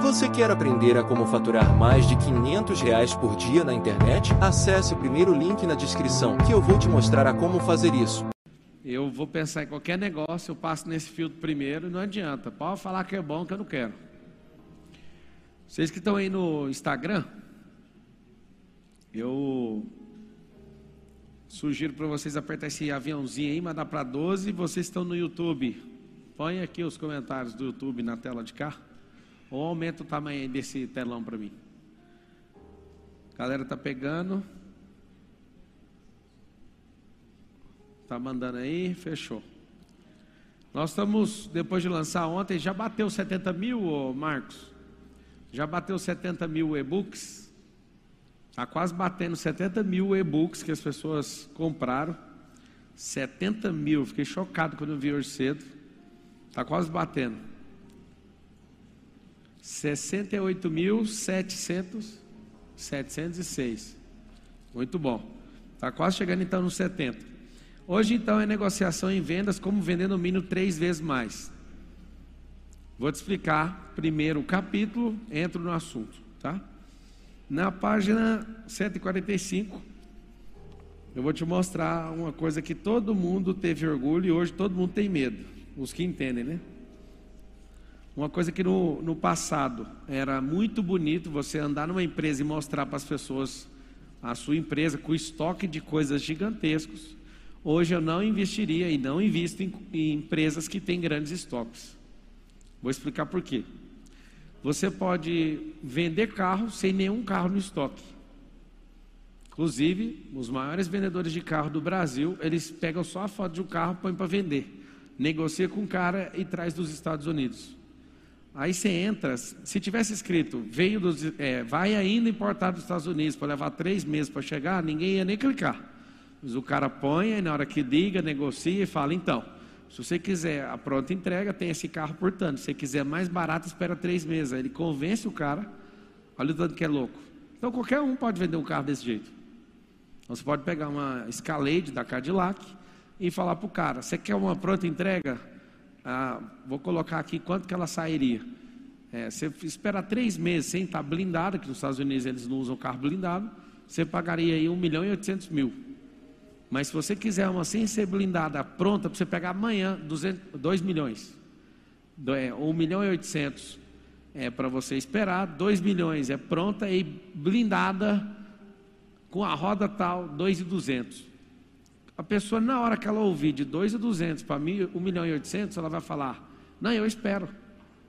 Você quer aprender a como faturar mais de 500 reais por dia na internet? Acesse o primeiro link na descrição que eu vou te mostrar a como fazer isso. Eu vou pensar em qualquer negócio, eu passo nesse filtro primeiro e não adianta. Pode falar que é bom que eu não quero. Vocês que estão aí no Instagram, eu sugiro para vocês apertar esse aviãozinho aí, mandar para 12. Vocês estão no YouTube. Põe aqui os comentários do YouTube na tela de cá. Ou aumenta o tamanho desse telão para mim. A galera tá pegando. Tá mandando aí, fechou. Nós estamos, depois de lançar ontem, já bateu 70 mil, Marcos? Já bateu 70 mil e-books? Está quase batendo 70 mil e-books que as pessoas compraram. 70 mil, fiquei chocado quando eu vi hoje cedo. Está quase batendo. 68.706. Muito bom. Está quase chegando então nos 70. Hoje então é negociação em vendas, como vender no mínimo três vezes mais. Vou te explicar primeiro o capítulo, entro no assunto, tá? Na página 145, eu vou te mostrar uma coisa que todo mundo teve orgulho e hoje todo mundo tem medo. Os que entendem, né? Uma coisa que no, no passado era muito bonito você andar numa empresa e mostrar para as pessoas a sua empresa com estoque de coisas gigantescos. Hoje eu não investiria e não invisto em, em empresas que têm grandes estoques. Vou explicar por quê. Você pode vender carro sem nenhum carro no estoque. Inclusive, os maiores vendedores de carro do Brasil, eles pegam só a foto de um carro, põem para vender. Negocia com o cara e traz dos Estados Unidos. Aí você entra, se tivesse escrito, veio dos, é, vai ainda importar dos Estados Unidos para levar três meses para chegar, ninguém ia nem clicar. Mas o cara põe, e na hora que liga, negocia e fala, então, se você quiser a pronta entrega, tem esse carro por tanto. Se você quiser mais barato, espera três meses. Aí ele convence o cara, olha o tanto que é louco. Então qualquer um pode vender um carro desse jeito. Então, você pode pegar uma Escalade da Cadillac e falar para o cara, você quer uma pronta entrega? Ah, vou colocar aqui quanto que ela sairia. É, você espera três meses sem estar blindado, que nos Estados Unidos eles não usam carro blindado, você pagaria aí 1 milhão e 800 mil. Mas se você quiser uma sem ser blindada, pronta para você pegar amanhã, 200, 2 milhões. É, 1 milhão e 800 é para você esperar, 2 milhões é pronta e blindada com a roda tal, 2 e 200. A pessoa, na hora que ela ouvir de 2,200 para 1 milhão e 800, ela vai falar: Não, eu espero.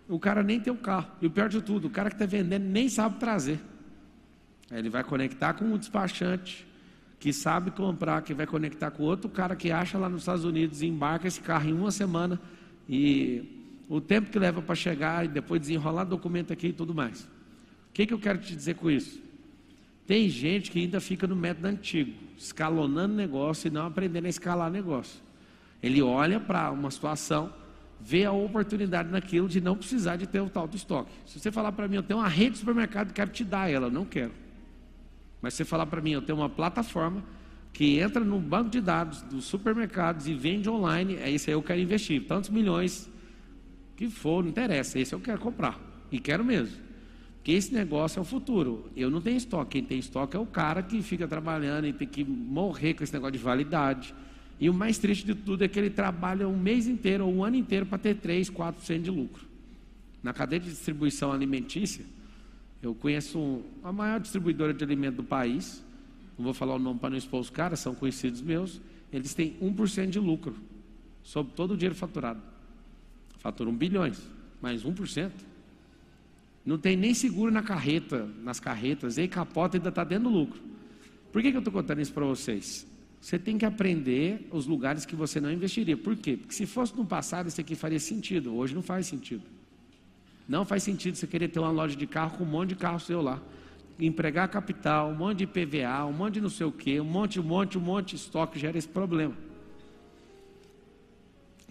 O cara nem tem o carro. E o pior de tudo, o cara que está vendendo nem sabe trazer. Aí ele vai conectar com um despachante que sabe comprar, que vai conectar com outro cara que acha lá nos Estados Unidos e embarca esse carro em uma semana. E o tempo que leva para chegar e depois desenrolar documento aqui e tudo mais. O que, que eu quero te dizer com isso? Tem gente que ainda fica no método antigo, escalonando negócio e não aprendendo a escalar negócio. Ele olha para uma situação, vê a oportunidade naquilo de não precisar de ter o tal do estoque. Se você falar para mim, eu tenho uma rede de supermercado quero te dar ela, não quero. Mas se você falar para mim, eu tenho uma plataforma que entra no banco de dados dos supermercados e vende online, é isso aí eu quero investir. Tantos milhões que for, não interessa, esse eu quero comprar. E quero mesmo. Porque esse negócio é o futuro. Eu não tenho estoque. Quem tem estoque é o cara que fica trabalhando e tem que morrer com esse negócio de validade. E o mais triste de tudo é que ele trabalha um mês inteiro ou um ano inteiro para ter 3, 4% de lucro. Na cadeia de distribuição alimentícia, eu conheço a maior distribuidora de alimento do país. Não vou falar o nome para não expor os caras, são conhecidos meus. Eles têm 1% de lucro sobre todo o dinheiro faturado. Faturam bilhões, mas 1%. Não tem nem seguro na carreta, nas carretas, e capota ainda está dando lucro. Por que, que eu estou contando isso para vocês? Você tem que aprender os lugares que você não investiria. Por quê? Porque se fosse no passado, isso aqui faria sentido. Hoje não faz sentido. Não faz sentido você querer ter uma loja de carro com um monte de carro seu lá. Empregar capital, um monte de PVA, um monte de não sei o quê, um monte, um monte, um monte de estoque gera esse problema.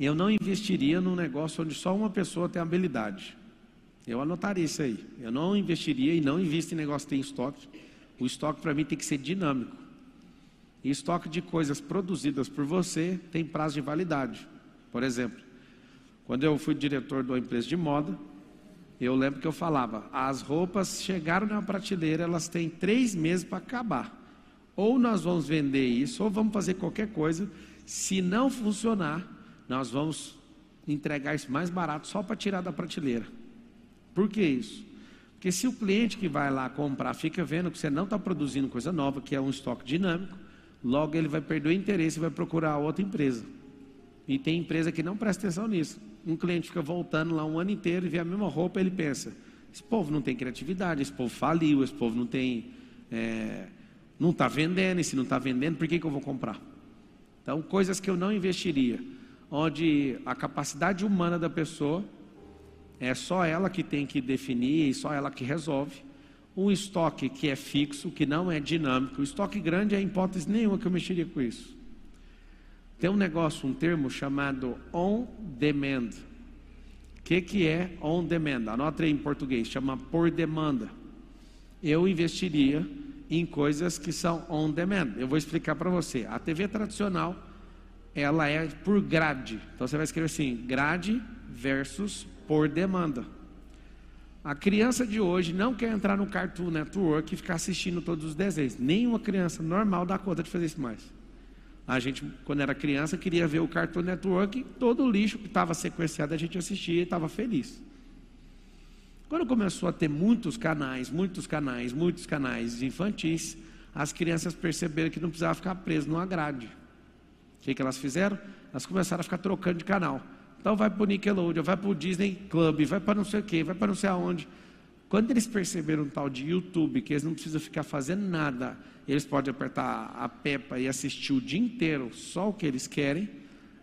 Eu não investiria num negócio onde só uma pessoa tem habilidade. Eu anotaria isso aí. Eu não investiria e não invisto em negócio que tem estoque. O estoque para mim tem que ser dinâmico. E estoque de coisas produzidas por você tem prazo de validade. Por exemplo, quando eu fui diretor de uma empresa de moda, Eu lembro que eu falava, as roupas chegaram na prateleira, elas têm três meses para acabar. Ou nós vamos vender isso, ou vamos fazer qualquer coisa. Se não funcionar, nós vamos entregar isso mais barato só para tirar da prateleira. Por que isso? Porque se o cliente que vai lá comprar fica vendo que você não está produzindo coisa nova, que é um estoque dinâmico, logo ele vai perder o interesse e vai procurar outra empresa. E tem empresa que não presta atenção nisso. Um cliente fica voltando lá um ano inteiro e vê a mesma roupa, ele pensa: esse povo não tem criatividade, esse povo faliu, esse povo não tem. É, não está vendendo, e se não está vendendo, por que, que eu vou comprar? Então, coisas que eu não investiria, onde a capacidade humana da pessoa é só ela que tem que definir e só ela que resolve. Um estoque que é fixo, que não é dinâmico. O estoque grande é hipótese nenhuma que eu mexeria com isso. Tem um negócio, um termo chamado on demand. O que, que é on demand? Anota aí em português, chama por demanda. Eu investiria em coisas que são on demand. Eu vou explicar para você. A TV tradicional, ela é por grade. Então você vai escrever assim: grade versus por demanda. A criança de hoje não quer entrar no Cartoon Network e ficar assistindo todos os desenhos. Nenhuma criança normal dá conta de fazer isso mais. A gente, quando era criança, queria ver o Cartoon Network, todo o lixo que estava sequenciado a gente assistia e estava feliz. Quando começou a ter muitos canais, muitos canais, muitos canais infantis, as crianças perceberam que não precisava ficar preso numa grade. O que, que elas fizeram? Elas começaram a ficar trocando de canal. Então vai para o Nickelodeon, vai para o Disney Club, vai para não sei o quê, vai para não sei aonde. Quando eles perceberam um tal de YouTube, que eles não precisam ficar fazendo nada, eles podem apertar a pepa e assistir o dia inteiro só o que eles querem,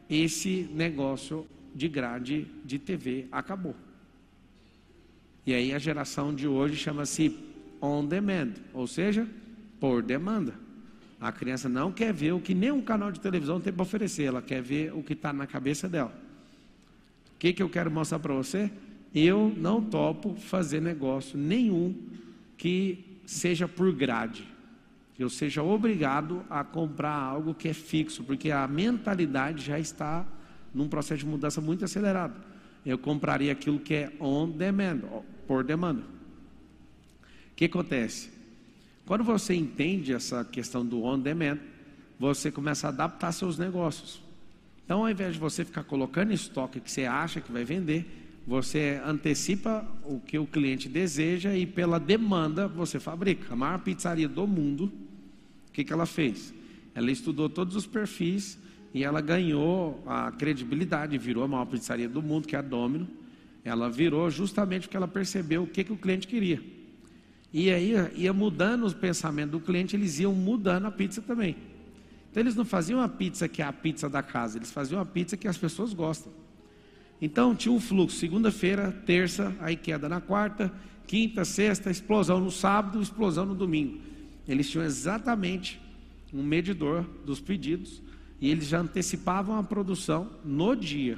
esse negócio de grade de TV acabou. E aí a geração de hoje chama-se on demand, ou seja, por demanda. A criança não quer ver o que nenhum canal de televisão tem para oferecer, ela quer ver o que está na cabeça dela. O que, que eu quero mostrar para você? Eu não topo fazer negócio nenhum que seja por grade, eu seja obrigado a comprar algo que é fixo, porque a mentalidade já está num processo de mudança muito acelerado. Eu compraria aquilo que é on demand, por demanda. O que acontece? Quando você entende essa questão do on demand, você começa a adaptar seus negócios. Então, ao invés de você ficar colocando estoque que você acha que vai vender, você antecipa o que o cliente deseja e pela demanda você fabrica. A maior pizzaria do mundo, o que, que ela fez? Ela estudou todos os perfis e ela ganhou a credibilidade, virou a maior pizzaria do mundo, que é a Domino. Ela virou justamente porque ela percebeu o que, que o cliente queria. E aí ia mudando o pensamento do cliente, eles iam mudando a pizza também. Então eles não faziam a pizza que é a pizza da casa, eles faziam a pizza que as pessoas gostam. Então tinha um fluxo, segunda-feira, terça, aí queda na quarta, quinta, sexta, explosão no sábado, explosão no domingo. Eles tinham exatamente um medidor dos pedidos e eles já antecipavam a produção no dia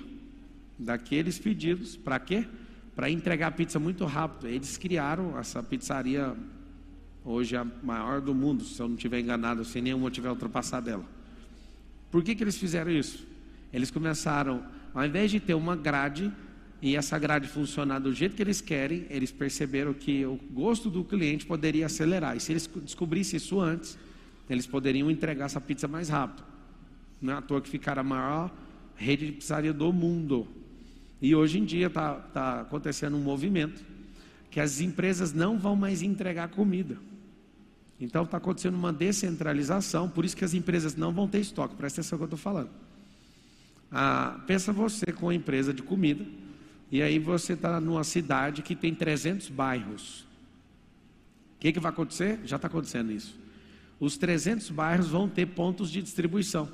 daqueles pedidos. Para quê? Para entregar a pizza muito rápido. Eles criaram essa pizzaria, hoje a maior do mundo, se eu não estiver enganado, se nenhuma tiver ultrapassado ela. Por que, que eles fizeram isso? Eles começaram, ao invés de ter uma grade, e essa grade funcionar do jeito que eles querem, eles perceberam que o gosto do cliente poderia acelerar. E se eles descobrissem isso antes, eles poderiam entregar essa pizza mais rápido. Não é à toa que ficaram a maior rede de pizzaria do mundo. E hoje em dia está tá acontecendo um movimento que as empresas não vão mais entregar comida. Então está acontecendo uma descentralização, por isso que as empresas não vão ter estoque. Presta atenção no que eu estou falando. Ah, pensa você com uma empresa de comida, e aí você está numa cidade que tem 300 bairros. O que, que vai acontecer? Já está acontecendo isso. Os 300 bairros vão ter pontos de distribuição.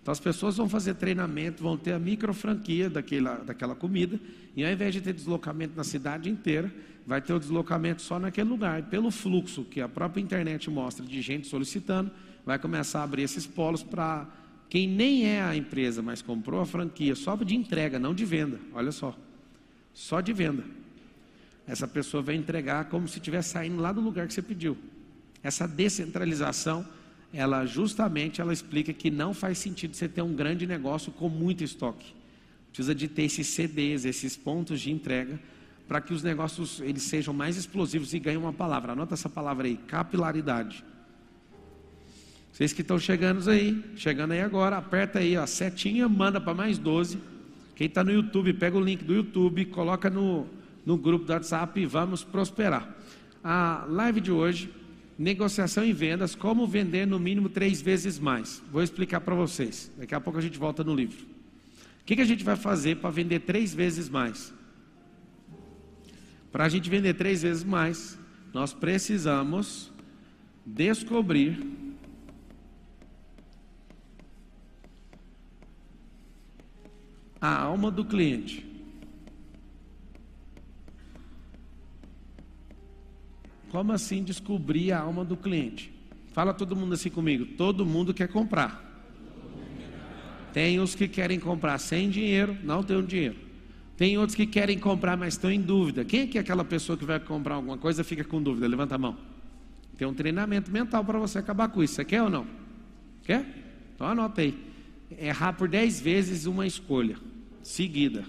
Então as pessoas vão fazer treinamento, vão ter a micro franquia daquela, daquela comida, e ao invés de ter deslocamento na cidade inteira, vai ter o deslocamento só naquele lugar. Pelo fluxo que a própria internet mostra de gente solicitando, vai começar a abrir esses polos para quem nem é a empresa, mas comprou a franquia só de entrega, não de venda. Olha só, só de venda. Essa pessoa vai entregar como se estivesse saindo lá do lugar que você pediu. Essa descentralização ela justamente ela explica que não faz sentido você ter um grande negócio com muito estoque. Precisa de ter esses CDs, esses pontos de entrega, para que os negócios eles sejam mais explosivos e ganhem uma palavra. Anota essa palavra aí, capilaridade. Vocês que estão chegando aí, chegando aí agora, aperta aí, ó, setinha, manda para mais 12. Quem está no YouTube, pega o link do YouTube, coloca no, no grupo do WhatsApp e vamos prosperar. A live de hoje, negociação e vendas, como vender no mínimo três vezes mais. Vou explicar para vocês. Daqui a pouco a gente volta no livro. O que, que a gente vai fazer para vender três vezes mais? Para a gente vender três vezes mais, nós precisamos descobrir a alma do cliente. Como assim descobrir a alma do cliente? Fala todo mundo assim comigo. Todo mundo quer comprar. Tem os que querem comprar sem dinheiro, não tem dinheiro. Tem outros que querem comprar, mas estão em dúvida. Quem é que é aquela pessoa que vai comprar alguma coisa fica com dúvida? Levanta a mão. Tem um treinamento mental para você acabar com isso. Você quer ou não? Quer? Então anota aí. Errar por 10 vezes uma escolha seguida.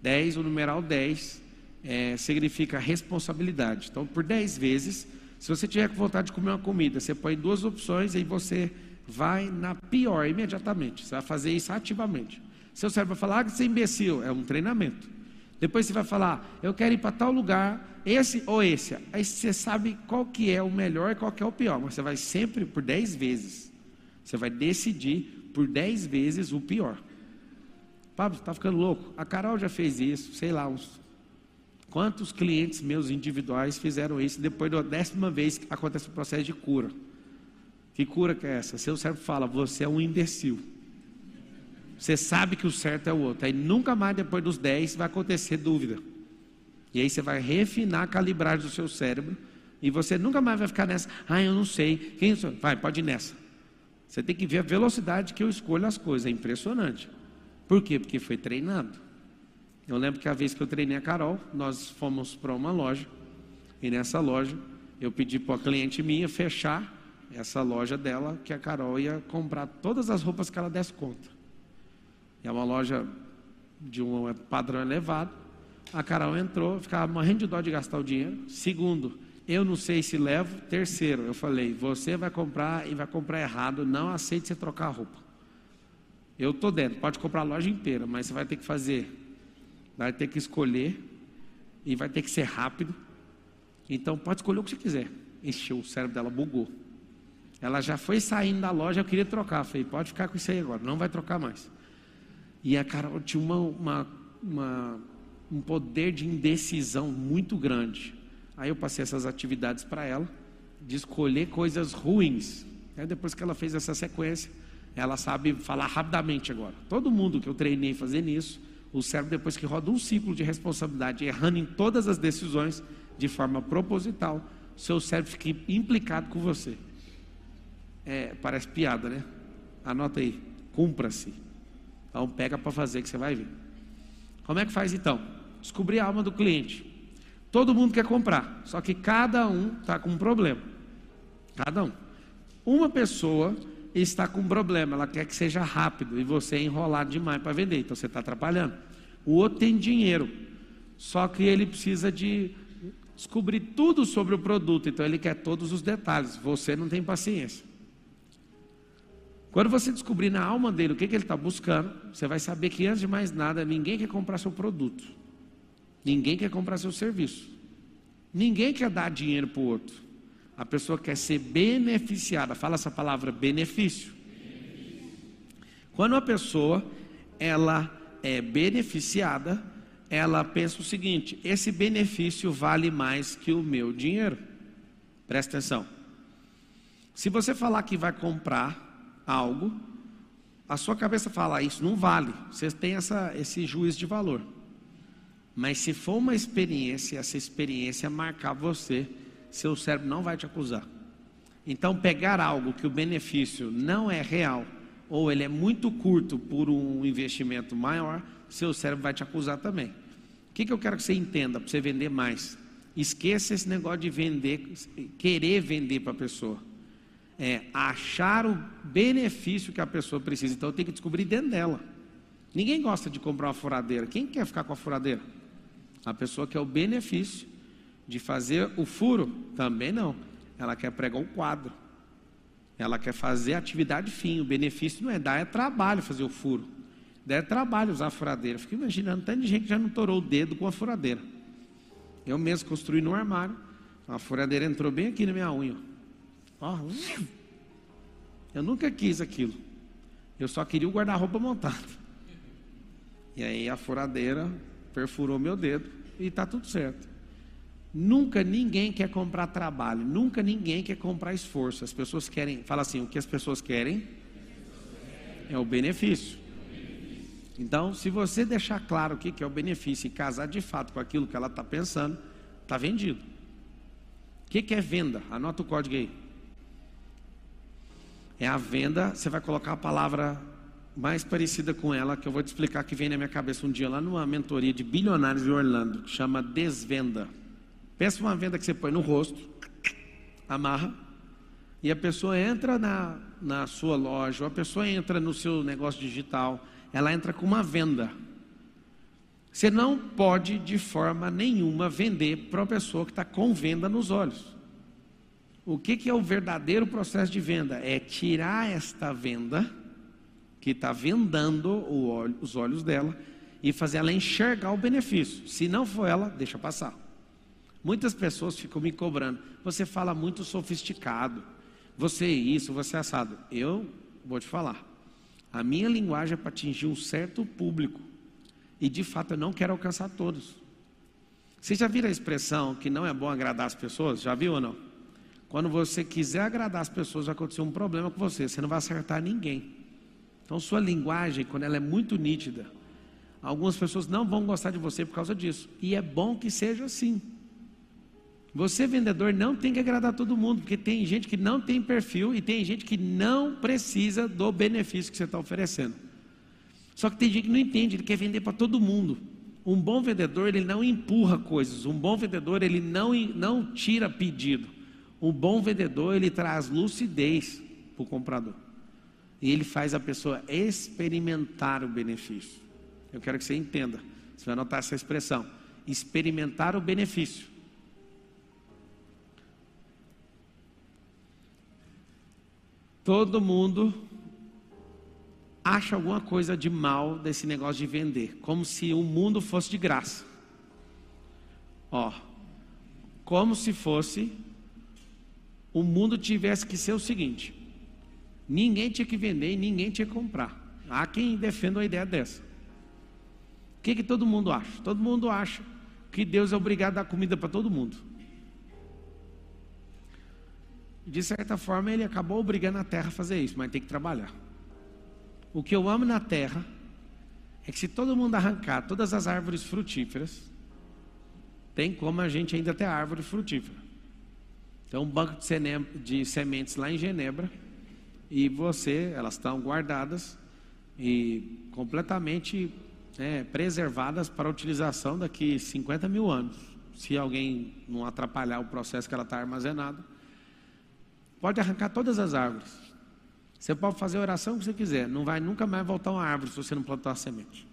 10, o numeral 10, é, significa responsabilidade. Então, por 10 vezes, se você tiver com vontade de comer uma comida, você põe duas opções e você vai na pior imediatamente. Você vai fazer isso ativamente. Seu cérebro vai falar, ah, você é imbecil. É um treinamento. Depois você vai falar, eu quero ir para tal lugar, esse ou esse. Aí você sabe qual que é o melhor e qual que é o pior. Mas você vai sempre por 10 vezes. Você vai decidir por 10 vezes o pior. Pablo, está ficando louco? A Carol já fez isso, sei lá, uns. Quantos clientes meus individuais fizeram isso depois da décima vez que acontece o processo de cura? Que cura que é essa? Seu cérebro fala, você é um imbecil. Você sabe que o certo é o outro. Aí nunca mais depois dos 10 vai acontecer dúvida. E aí você vai refinar a calibragem do seu cérebro. E você nunca mais vai ficar nessa. Ah, eu não sei. Quem sou? Vai, pode ir nessa. Você tem que ver a velocidade que eu escolho as coisas. É impressionante. Por quê? Porque foi treinado. Eu lembro que a vez que eu treinei a Carol, nós fomos para uma loja. E nessa loja, eu pedi para a cliente minha fechar essa loja dela, que a Carol ia comprar todas as roupas que ela desse conta. É uma loja de um padrão elevado. A Carol entrou, ficava morrendo de dó de gastar o dinheiro. Segundo, eu não sei se levo. Terceiro, eu falei, você vai comprar e vai comprar errado, não aceite você trocar a roupa. Eu estou dentro, pode comprar a loja inteira, mas você vai ter que fazer, vai ter que escolher e vai ter que ser rápido. Então pode escolher o que você quiser. Encheu, o cérebro dela bugou. Ela já foi saindo da loja, eu queria trocar. Falei, pode ficar com isso aí agora, não vai trocar mais. E a Carol tinha uma, uma, uma, um poder de indecisão muito grande. Aí eu passei essas atividades para ela, de escolher coisas ruins. Aí depois que ela fez essa sequência, ela sabe falar rapidamente agora. Todo mundo que eu treinei fazendo isso, o cérebro, depois que roda um ciclo de responsabilidade, errando em todas as decisões, de forma proposital, seu cérebro fica implicado com você. É, parece piada, né? Anota aí, cumpra-se. Então pega para fazer que você vai ver. Como é que faz então? Descobrir a alma do cliente. Todo mundo quer comprar, só que cada um está com um problema. Cada um. Uma pessoa está com um problema, ela quer que seja rápido e você é enrolado demais para vender, então você está atrapalhando. O outro tem dinheiro, só que ele precisa de descobrir tudo sobre o produto, então ele quer todos os detalhes. Você não tem paciência. Quando você descobrir na alma dele o que, que ele está buscando, você vai saber que antes de mais nada, ninguém quer comprar seu produto, ninguém quer comprar seu serviço, ninguém quer dar dinheiro para o outro. A pessoa quer ser beneficiada. Fala essa palavra benefício. Quando uma pessoa ela é beneficiada, ela pensa o seguinte: esse benefício vale mais que o meu dinheiro. Presta atenção. Se você falar que vai comprar algo, a sua cabeça fala, ah, isso não vale. Você tem essa, esse juízo de valor. Mas se for uma experiência, essa experiência marcar você, seu cérebro não vai te acusar. Então, pegar algo que o benefício não é real, ou ele é muito curto por um investimento maior, seu cérebro vai te acusar também. O que, que eu quero que você entenda para você vender mais? Esqueça esse negócio de vender, querer vender para a pessoa é achar o benefício que a pessoa precisa. Então tenho que descobrir dentro dela. Ninguém gosta de comprar uma furadeira. Quem quer ficar com a furadeira? A pessoa quer o benefício de fazer o furo, também não. Ela quer pregar o quadro. Ela quer fazer atividade fim. O benefício não é dar, é trabalho fazer o furo. Dá é trabalho usar a furadeira. Fico imaginando, tanta gente já não torou o dedo com a furadeira. Eu mesmo construí no armário. A furadeira entrou bem aqui na minha unha. Ó, eu nunca quis aquilo. Eu só queria o guarda-roupa montado. E aí a furadeira perfurou meu dedo e está tudo certo. Nunca ninguém quer comprar trabalho, nunca ninguém quer comprar esforço. As pessoas querem, fala assim, o que as pessoas querem é o benefício. Então, se você deixar claro o que é o benefício e casar de fato com aquilo que ela está pensando, está vendido. O que é venda? Anota o código aí. É a venda, você vai colocar a palavra mais parecida com ela, que eu vou te explicar, que vem na minha cabeça um dia lá numa mentoria de bilionários de Orlando, que chama desvenda. Peça uma venda que você põe no rosto, amarra, e a pessoa entra na, na sua loja, ou a pessoa entra no seu negócio digital, ela entra com uma venda. Você não pode, de forma nenhuma, vender para uma pessoa que está com venda nos olhos. O que, que é o verdadeiro processo de venda? É tirar esta venda que está vendando os olhos dela e fazer ela enxergar o benefício. Se não for ela, deixa passar. Muitas pessoas ficam me cobrando. Você fala muito sofisticado. Você é isso, você é assado. Eu vou te falar. A minha linguagem é para atingir um certo público. E de fato eu não quero alcançar todos. Você já viu a expressão que não é bom agradar as pessoas? Já viu ou não? Quando você quiser agradar as pessoas, vai acontecer um problema com você. Você não vai acertar ninguém. Então, sua linguagem, quando ela é muito nítida, algumas pessoas não vão gostar de você por causa disso. E é bom que seja assim. Você, vendedor, não tem que agradar todo mundo, porque tem gente que não tem perfil e tem gente que não precisa do benefício que você está oferecendo. Só que tem gente que não entende, ele quer vender para todo mundo. Um bom vendedor, ele não empurra coisas. Um bom vendedor, ele não, não tira pedido. Um bom vendedor, ele traz lucidez para o comprador. E ele faz a pessoa experimentar o benefício. Eu quero que você entenda. Você vai anotar essa expressão: experimentar o benefício. Todo mundo acha alguma coisa de mal desse negócio de vender, como se o mundo fosse de graça. Ó, como se fosse o mundo tivesse que ser o seguinte: Ninguém tinha que vender e ninguém tinha que comprar. Há quem defenda uma ideia dessa. O que, que todo mundo acha? Todo mundo acha que Deus é obrigado a dar comida para todo mundo. De certa forma, ele acabou obrigando a terra a fazer isso, mas tem que trabalhar. O que eu amo na terra é que se todo mundo arrancar todas as árvores frutíferas, tem como a gente ainda ter árvore frutífera. Então, um banco de sementes lá em Genebra e você, elas estão guardadas e completamente é, preservadas para utilização daqui 50 mil anos. Se alguém não atrapalhar o processo que ela está armazenada, pode arrancar todas as árvores. Você pode fazer a oração que você quiser, não vai nunca mais voltar uma árvore se você não plantar a semente.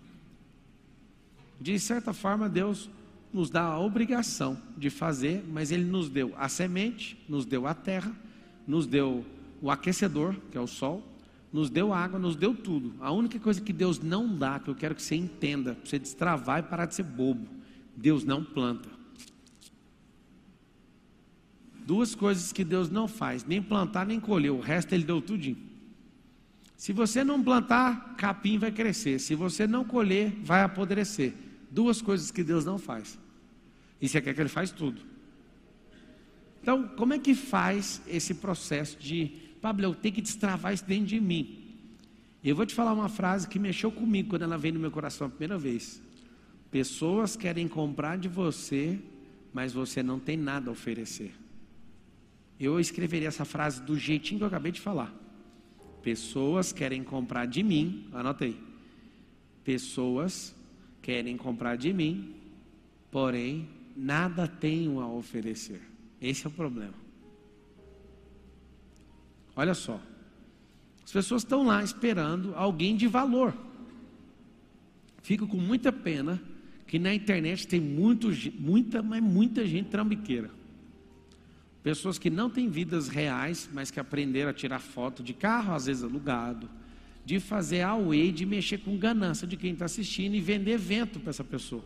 De certa forma, Deus nos dá a obrigação de fazer, mas Ele nos deu a semente, nos deu a terra, nos deu o aquecedor, que é o sol, nos deu água, nos deu tudo. A única coisa que Deus não dá, que eu quero que você entenda, para você destravar e parar de ser bobo, Deus não planta. Duas coisas que Deus não faz, nem plantar nem colher, o resto Ele deu tudinho. Se você não plantar, capim vai crescer. Se você não colher, vai apodrecer. Duas coisas que Deus não faz. E você quer que Ele faz tudo. Então, como é que faz esse processo de Pablo, eu tenho que destravar isso dentro de mim. Eu vou te falar uma frase que mexeu comigo quando ela veio no meu coração a primeira vez. Pessoas querem comprar de você, mas você não tem nada a oferecer. Eu escreveria essa frase do jeitinho que eu acabei de falar. Pessoas querem comprar de mim, anota aí. Pessoas querem comprar de mim, porém nada tenho a oferecer. Esse é o problema. Olha só. As pessoas estão lá esperando alguém de valor. Fico com muita pena que na internet tem muito, muita, mas muita gente trambiqueira. Pessoas que não têm vidas reais, mas que aprenderam a tirar foto de carro, às vezes alugado, de fazer away, de mexer com ganância de quem está assistindo e vender evento para essa pessoa.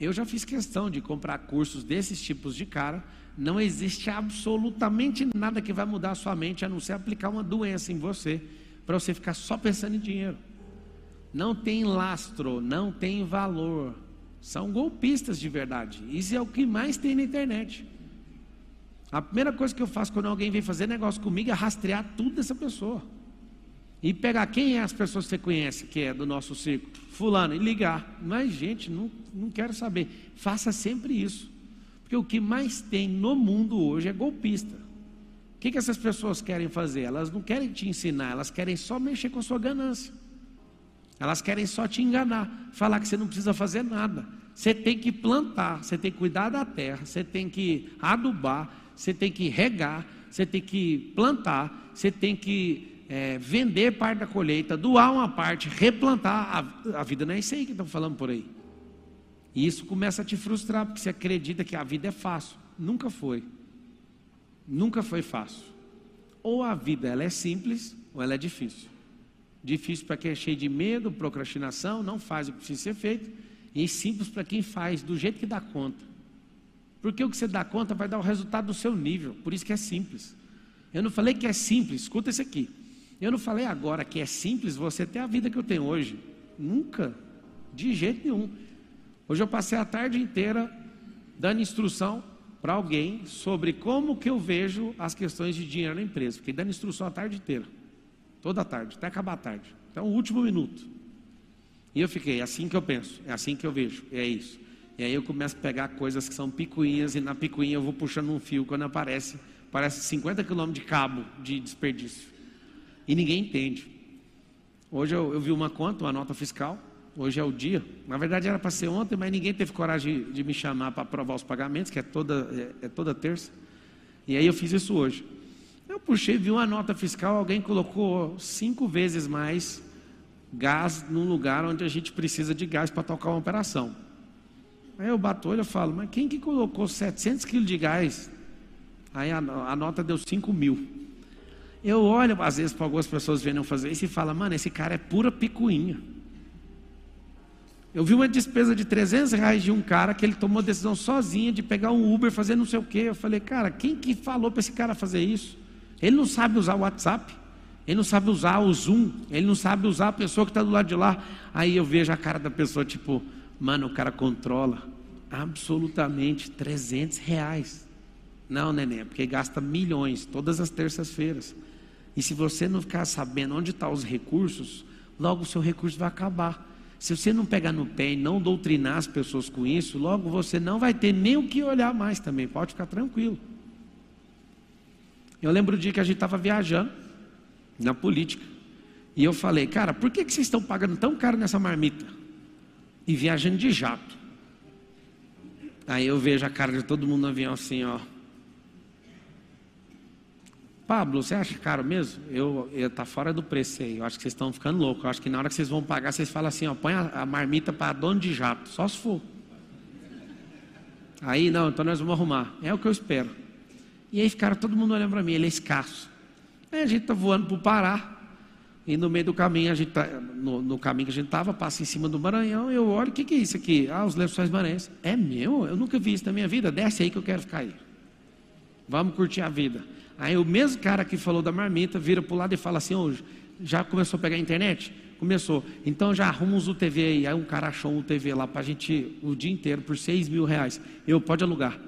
Eu já fiz questão de comprar cursos desses tipos de cara. Não existe absolutamente nada que vai mudar a sua mente a não ser aplicar uma doença em você, para você ficar só pensando em dinheiro não tem lastro, não tem valor. São golpistas de verdade. Isso é o que mais tem na internet. A primeira coisa que eu faço quando alguém vem fazer negócio comigo é rastrear tudo dessa pessoa. E pegar quem é as pessoas que você conhece, que é do nosso círculo, fulano, e ligar. Mas, gente, não, não quero saber. Faça sempre isso. Porque o que mais tem no mundo hoje é golpista. O que, que essas pessoas querem fazer? Elas não querem te ensinar, elas querem só mexer com a sua ganância. Elas querem só te enganar, falar que você não precisa fazer nada. Você tem que plantar, você tem que cuidar da terra, você tem que adubar, você tem que regar, você tem que plantar, você tem que é, vender parte da colheita, doar uma parte, replantar. A, a vida não é isso aí que estão falando por aí. E isso começa a te frustrar, porque você acredita que a vida é fácil. Nunca foi. Nunca foi fácil. Ou a vida ela é simples, ou ela é difícil. Difícil para quem é cheio de medo, procrastinação, não faz o que precisa ser feito. E simples para quem faz do jeito que dá conta. Porque o que você dá conta vai dar o resultado do seu nível. Por isso que é simples. Eu não falei que é simples, escuta isso aqui. Eu não falei agora que é simples você ter a vida que eu tenho hoje. Nunca. De jeito nenhum. Hoje eu passei a tarde inteira dando instrução para alguém sobre como que eu vejo as questões de dinheiro na empresa. Fiquei dando instrução a tarde inteira. Toda tarde, até acabar a tarde. Então, o último minuto. E eu fiquei, é assim que eu penso, é assim que eu vejo, é isso. E aí eu começo a pegar coisas que são picuinhas, e na picuinha eu vou puxando um fio, quando aparece, parece 50 quilômetros de cabo de desperdício. E ninguém entende. Hoje eu, eu, vi uma conta, uma nota fiscal, hoje é o dia. Na verdade era para ser ontem, mas ninguém teve coragem de, de me chamar para aprovar os pagamentos, que é toda, é, é toda terça. E aí eu fiz isso hoje. Eu puxei, vi uma nota fiscal, alguém colocou cinco vezes mais gás num lugar onde a gente precisa de gás para tocar uma operação. Aí eu bato olho e falo, mas quem que colocou 700 quilos de gás? Aí a, a nota deu 5 mil. Eu olho, às vezes, para algumas pessoas vendo eu fazer isso e falo, mano, esse cara é pura picuinha. Eu vi uma despesa de 300 reais de um cara que ele tomou a decisão sozinho de pegar um Uber, fazer não sei o quê. Eu falei, cara, quem que falou para esse cara fazer isso? Ele não sabe usar o WhatsApp, ele não sabe usar o Zoom, ele não sabe usar a pessoa que está do lado de lá. Aí eu vejo a cara da pessoa, tipo, mano, o cara controla absolutamente 300 reais. Não, neném, porque gasta milhões todas as terças-feiras. E se você não ficar sabendo onde estão tá os recursos, logo o seu recurso vai acabar. Se você não pegar no pé e não doutrinar as pessoas com isso, logo você não vai ter nem o que olhar mais também. Pode ficar tranquilo. Eu lembro o dia que a gente estava viajando na política. E eu falei, cara, por que, que vocês estão pagando tão caro nessa marmita? E viajando de jato. Aí eu vejo a cara de todo mundo no avião assim, ó. Pablo, você acha caro mesmo? Eu, eu tá fora do preço aí. Eu acho que vocês estão ficando loucos. Eu acho que na hora que vocês vão pagar, vocês falam assim, ó, põe a, a marmita para dono de jato, só se for. Aí não, então nós vamos arrumar. É o que eu espero. E aí ficaram todo mundo olhando para mim, ele é escasso. Aí a gente está voando para o Pará, e no meio do caminho, a gente tá, no, no caminho que a gente estava, passa em cima do Maranhão, e eu olho, o que, que é isso aqui? Ah, os lençóis maranhenses. É meu? Eu nunca vi isso na minha vida. Desce aí que eu quero ficar aí. Vamos curtir a vida. Aí o mesmo cara que falou da marmita vira para o lado e fala assim, oh, já começou a pegar a internet? Começou. Então já arruma uns UTV aí. Aí um cara achou um UTV lá para a gente o dia inteiro por 6 mil reais. Eu, pode alugar.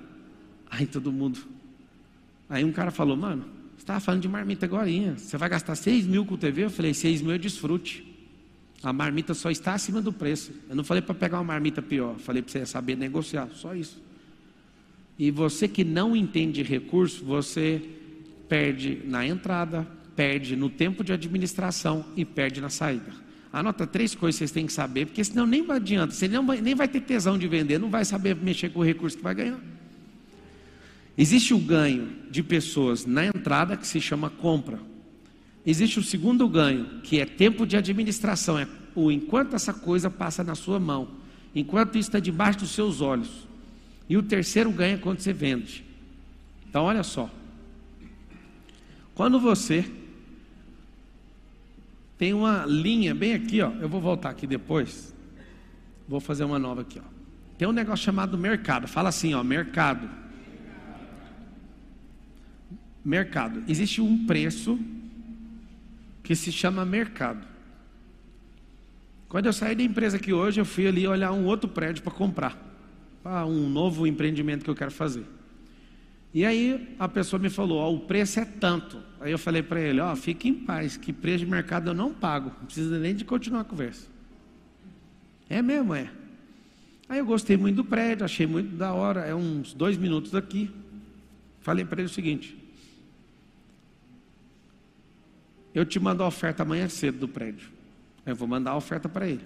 Aí todo mundo, Aí um cara falou, mano, você estava falando de marmita agora, você vai gastar 6 mil com o TV? Eu falei, 6 mil é desfrute. A marmita só está acima do preço. Eu não falei para pegar uma marmita pior, falei para você saber negociar, só isso. E você que não entende recurso, você perde na entrada, perde no tempo de administração e perde na saída. Anota três coisas que vocês têm que saber, porque senão nem adianta, você não vai, nem vai ter tesão de vender, não vai saber mexer com o recurso que vai ganhar. Existe o ganho de pessoas na entrada que se chama compra. Existe o segundo ganho, que é tempo de administração, é o enquanto essa coisa passa na sua mão. enquanto isso está debaixo dos seus olhos. E o terceiro ganha quando você vende. Então, olha só. Quando você tem uma linha bem aqui, ó. Eu vou voltar aqui depois. Vou fazer uma nova aqui, ó. Tem um negócio chamado mercado. Fala assim, ó, mercado. Mercado. Existe um preço que se chama mercado. Quando eu saí da empresa aqui hoje, eu fui ali olhar um outro prédio para comprar para um novo empreendimento que eu quero fazer. E aí a pessoa me falou, o preço é tanto. Aí eu falei para ele, ó, fique em paz, que preço de mercado eu não pago, não precisa nem de continuar a conversa. É mesmo, é. Aí eu gostei muito do prédio, achei muito da hora, é uns dois minutos daqui. Falei para ele o seguinte: eu te mando a oferta amanhã cedo do prédio. Eu vou mandar a oferta para ele.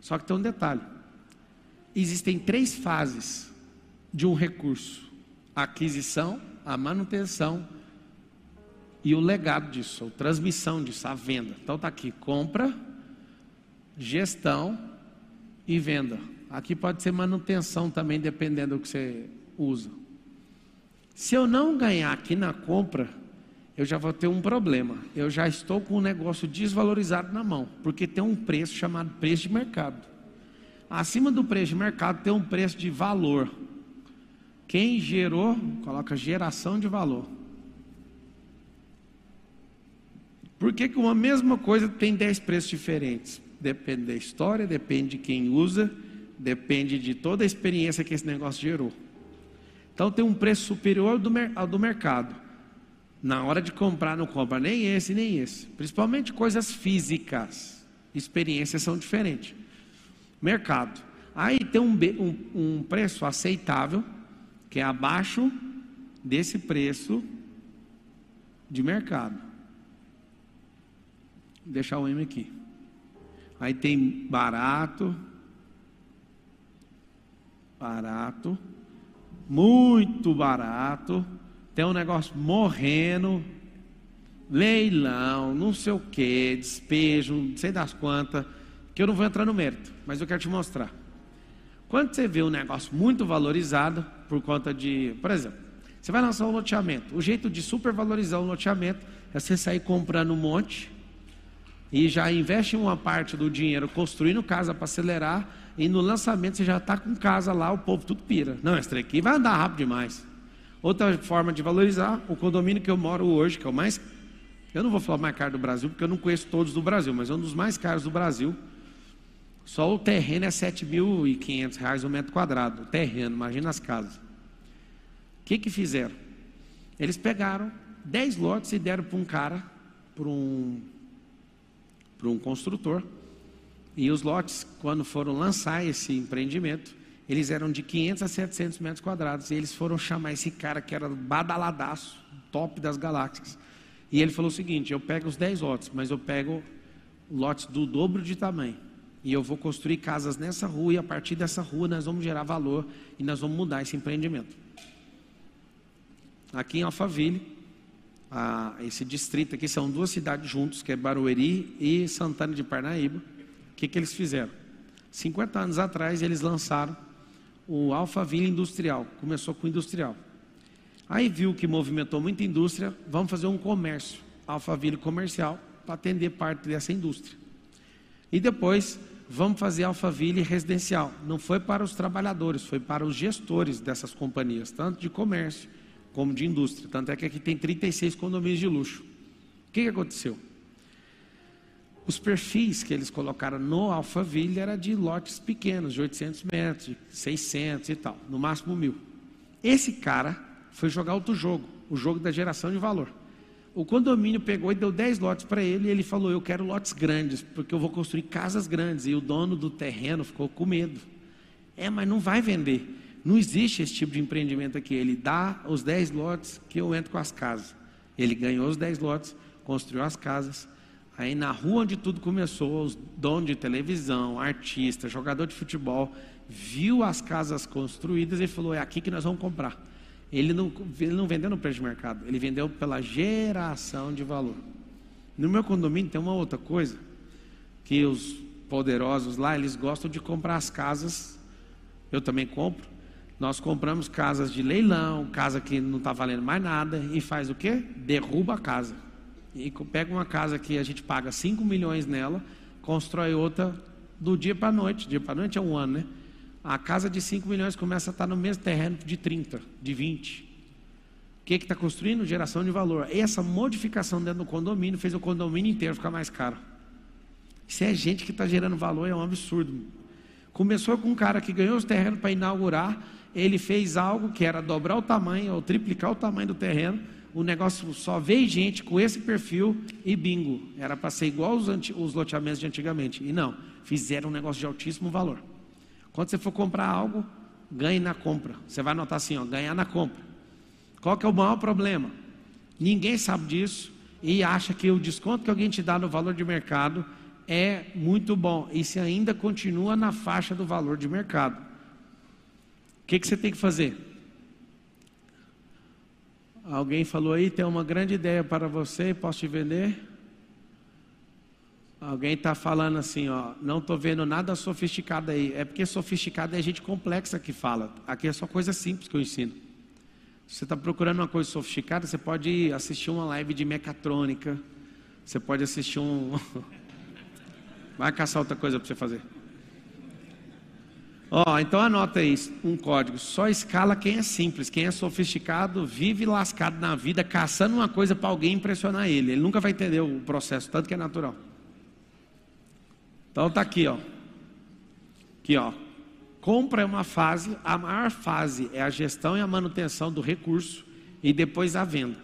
Só que tem um detalhe existem três fases de um recurso: a aquisição, a manutenção e o legado disso, a transmissão disso, a venda. Então está aqui: compra, gestão e venda. Aqui pode ser manutenção também, dependendo do que você usa. Se eu não ganhar aqui na compra, eu já vou ter um problema. Eu já estou com um negócio desvalorizado na mão, porque tem um preço chamado preço de mercado. Acima do preço de mercado tem um preço de valor. Quem gerou, coloca geração de valor. Por que, que uma mesma coisa tem 10 preços diferentes? Depende da história, depende de quem usa, depende de toda a experiência que esse negócio gerou. Então tem um preço superior ao do mercado. Na hora de comprar, não compra nem esse, nem esse. Principalmente coisas físicas. Experiências são diferentes mercado. Aí tem um, um, um preço aceitável, que é abaixo desse preço de mercado. Vou deixar o M aqui. Aí tem barato, barato, muito barato, tem um negócio morrendo, leilão, não sei o que, despejo, não sei das quantas que eu não vou entrar no mérito, mas eu quero te mostrar. Quando você vê um negócio muito valorizado, por conta de, por exemplo, você vai lançar um loteamento. O jeito de supervalorizar um loteamento é você sair comprando um monte e já investe uma parte do dinheiro construindo casa para acelerar e no lançamento você já está com casa lá, o povo tudo pira. Não, esse aqui vai andar rápido demais. Outra forma de valorizar, o condomínio que eu moro hoje, que é o mais, eu não vou falar mais caro do Brasil, porque eu não conheço todos do Brasil, mas é um dos mais caros do Brasil. Só o terreno é 7.500 reais o um metro quadrado. O terreno, imagina as casas. O que que fizeram? Eles pegaram 10 lotes e deram para um cara, para um, para um construtor. E os lotes, quando foram lançar esse empreendimento, eles eram de 500 a 700 metros quadrados. E eles foram chamar esse cara que era badaladaço, top das galáxias. E ele falou o seguinte: eu pego os 10 lotes, mas eu pego lotes do dobro de tamanho. E eu vou construir casas nessa rua, e a partir dessa rua nós vamos gerar valor e nós vamos mudar esse empreendimento. Aqui em Alphaville, ah, esse distrito aqui são duas cidades juntos, que é Barueri e Santana de Parnaíba. O que, que eles fizeram? 50 anos atrás eles lançaram o Alphaville Industrial, começou com industrial. Aí viu que movimentou muita indústria, vamos fazer um comércio, Alphaville comercial, para atender parte dessa indústria. E depois vamos fazer Alphaville residencial. Não foi para os trabalhadores, foi para os gestores dessas companhias, tanto de comércio como de indústria. Tanto é que aqui tem 36 condomínios de luxo. O que, que aconteceu? Os perfis que eles colocaram no Alphaville era de lotes pequenos, de 800 metros, de 600 e tal, no máximo mil. Esse cara foi jogar outro jogo, o jogo da geração de valor. O condomínio pegou e deu 10 lotes para ele e ele falou: Eu quero lotes grandes, porque eu vou construir casas grandes. E o dono do terreno ficou com medo. É, mas não vai vender. Não existe esse tipo de empreendimento aqui. Ele dá os 10 lotes que eu entro com as casas. Ele ganhou os 10 lotes, construiu as casas. Aí na rua onde tudo começou, os donos de televisão, artista, jogador de futebol, viu as casas construídas e falou: É aqui que nós vamos comprar. Ele não, ele não vendeu no preço de mercado, ele vendeu pela geração de valor. No meu condomínio tem uma outra coisa, que os poderosos lá, eles gostam de comprar as casas eu também compro. Nós compramos casas de leilão, casa que não está valendo mais nada, e faz o quê? Derruba a casa. E pega uma casa que a gente paga 5 milhões nela, constrói outra do dia para a noite. Dia para a noite é um ano, né? A casa de 5 milhões começa a estar no mesmo terreno de 30, de 20. O que está construindo? Geração de valor. Essa modificação dentro do condomínio fez o condomínio inteiro ficar mais caro. Se é gente que está gerando valor, é um absurdo. Começou com um cara que ganhou os terrenos para inaugurar, ele fez algo que era dobrar o tamanho ou triplicar o tamanho do terreno. O negócio só veio gente com esse perfil e bingo. Era para ser igual os, os loteamentos de antigamente. E não, fizeram um negócio de altíssimo valor. Quando você for comprar algo, ganhe na compra. Você vai anotar assim, ó, ganhar na compra. Qual que é o maior problema? Ninguém sabe disso e acha que o desconto que alguém te dá no valor de mercado é muito bom. E se ainda continua na faixa do valor de mercado. O que, que você tem que fazer? Alguém falou aí, tem uma grande ideia para você, posso te vender? Alguém está falando assim, ó, não estou vendo nada sofisticado aí. É porque sofisticado é gente complexa que fala. Aqui é só coisa simples que eu ensino. Se você está procurando uma coisa sofisticada, você pode assistir uma live de mecatrônica. Você pode assistir um. Vai caçar outra coisa para você fazer. Ó, então anota aí um código. Só escala quem é simples. Quem é sofisticado vive lascado na vida, caçando uma coisa para alguém impressionar ele. Ele nunca vai entender o processo, tanto que é natural. Então tá aqui, ó. Aqui, ó. Compra é uma fase, a maior fase é a gestão e a manutenção do recurso e depois a venda.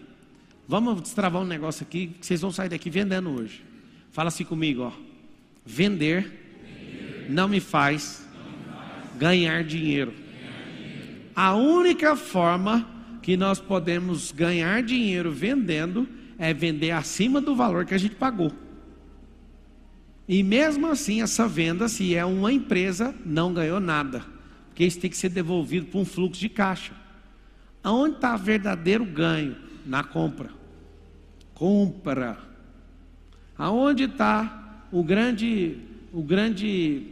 Vamos destravar um negócio aqui que vocês vão sair daqui vendendo hoje. Fala assim comigo, ó. Vender, não me faz, ganhar dinheiro. A única forma que nós podemos ganhar dinheiro vendendo é vender acima do valor que a gente pagou. E mesmo assim, essa venda, se é uma empresa, não ganhou nada, porque isso tem que ser devolvido para um fluxo de caixa. Aonde está o verdadeiro ganho? Na compra. Compra. Aonde está o grande, o grande,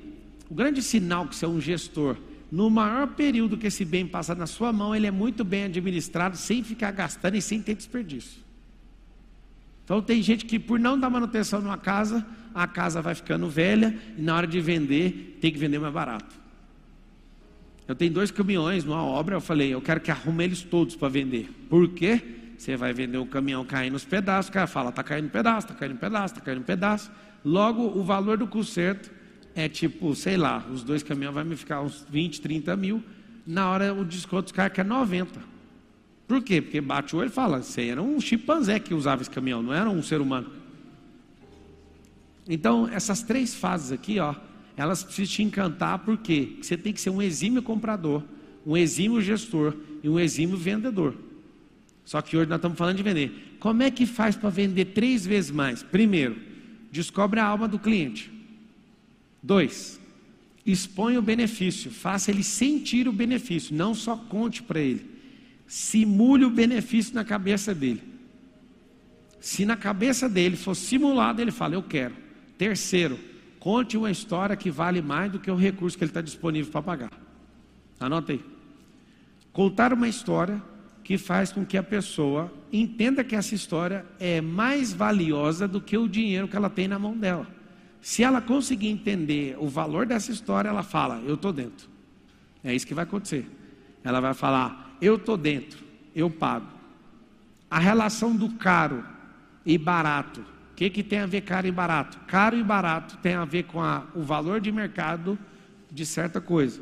o grande sinal que você é um gestor? No maior período que esse bem passa na sua mão, ele é muito bem administrado, sem ficar gastando e sem ter desperdício. Então tem gente que por não dar manutenção numa casa, a casa vai ficando velha e na hora de vender, tem que vender mais barato. Eu tenho dois caminhões numa obra, eu falei, eu quero que arrume eles todos para vender. Por quê? Você vai vender o caminhão caindo nos pedaços, o cara fala, está caindo pedaço, está caindo pedaço, está caindo pedaço. Logo, o valor do conserto é tipo, sei lá, os dois caminhões vai me ficar uns 20, 30 mil. Na hora o desconto dos caras que é 90. Por quê? Porque bate o olho e fala, você era um chimpanzé que usava esse caminhão, não era um ser humano. Então, essas três fases aqui, ó, elas precisam te encantar, porque você tem que ser um exímio comprador, um exímio gestor e um exímio vendedor. Só que hoje nós estamos falando de vender. Como é que faz para vender três vezes mais? Primeiro, descobre a alma do cliente. Dois, expõe o benefício, faça ele sentir o benefício, não só conte para ele. Simule o benefício na cabeça dele. Se na cabeça dele for simulado, ele fala: Eu quero. Terceiro, conte uma história que vale mais do que o recurso que ele está disponível para pagar. Anota aí. Contar uma história que faz com que a pessoa entenda que essa história é mais valiosa do que o dinheiro que ela tem na mão dela. Se ela conseguir entender o valor dessa história, ela fala: Eu estou dentro. É isso que vai acontecer. Ela vai falar: Eu estou dentro, eu pago. A relação do caro e barato que, que tem a ver caro e barato? Caro e barato tem a ver com a, o valor de mercado de certa coisa.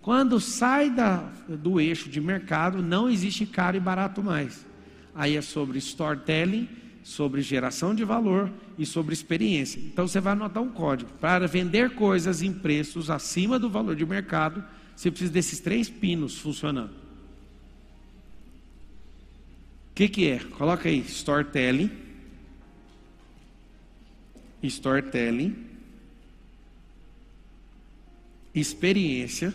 Quando sai da, do eixo de mercado, não existe caro e barato mais. Aí é sobre storytelling, sobre geração de valor e sobre experiência. Então você vai anotar um código. Para vender coisas em preços acima do valor de mercado, você precisa desses três pinos funcionando. Que, que é? Coloca aí, storytelling storytelling, experiência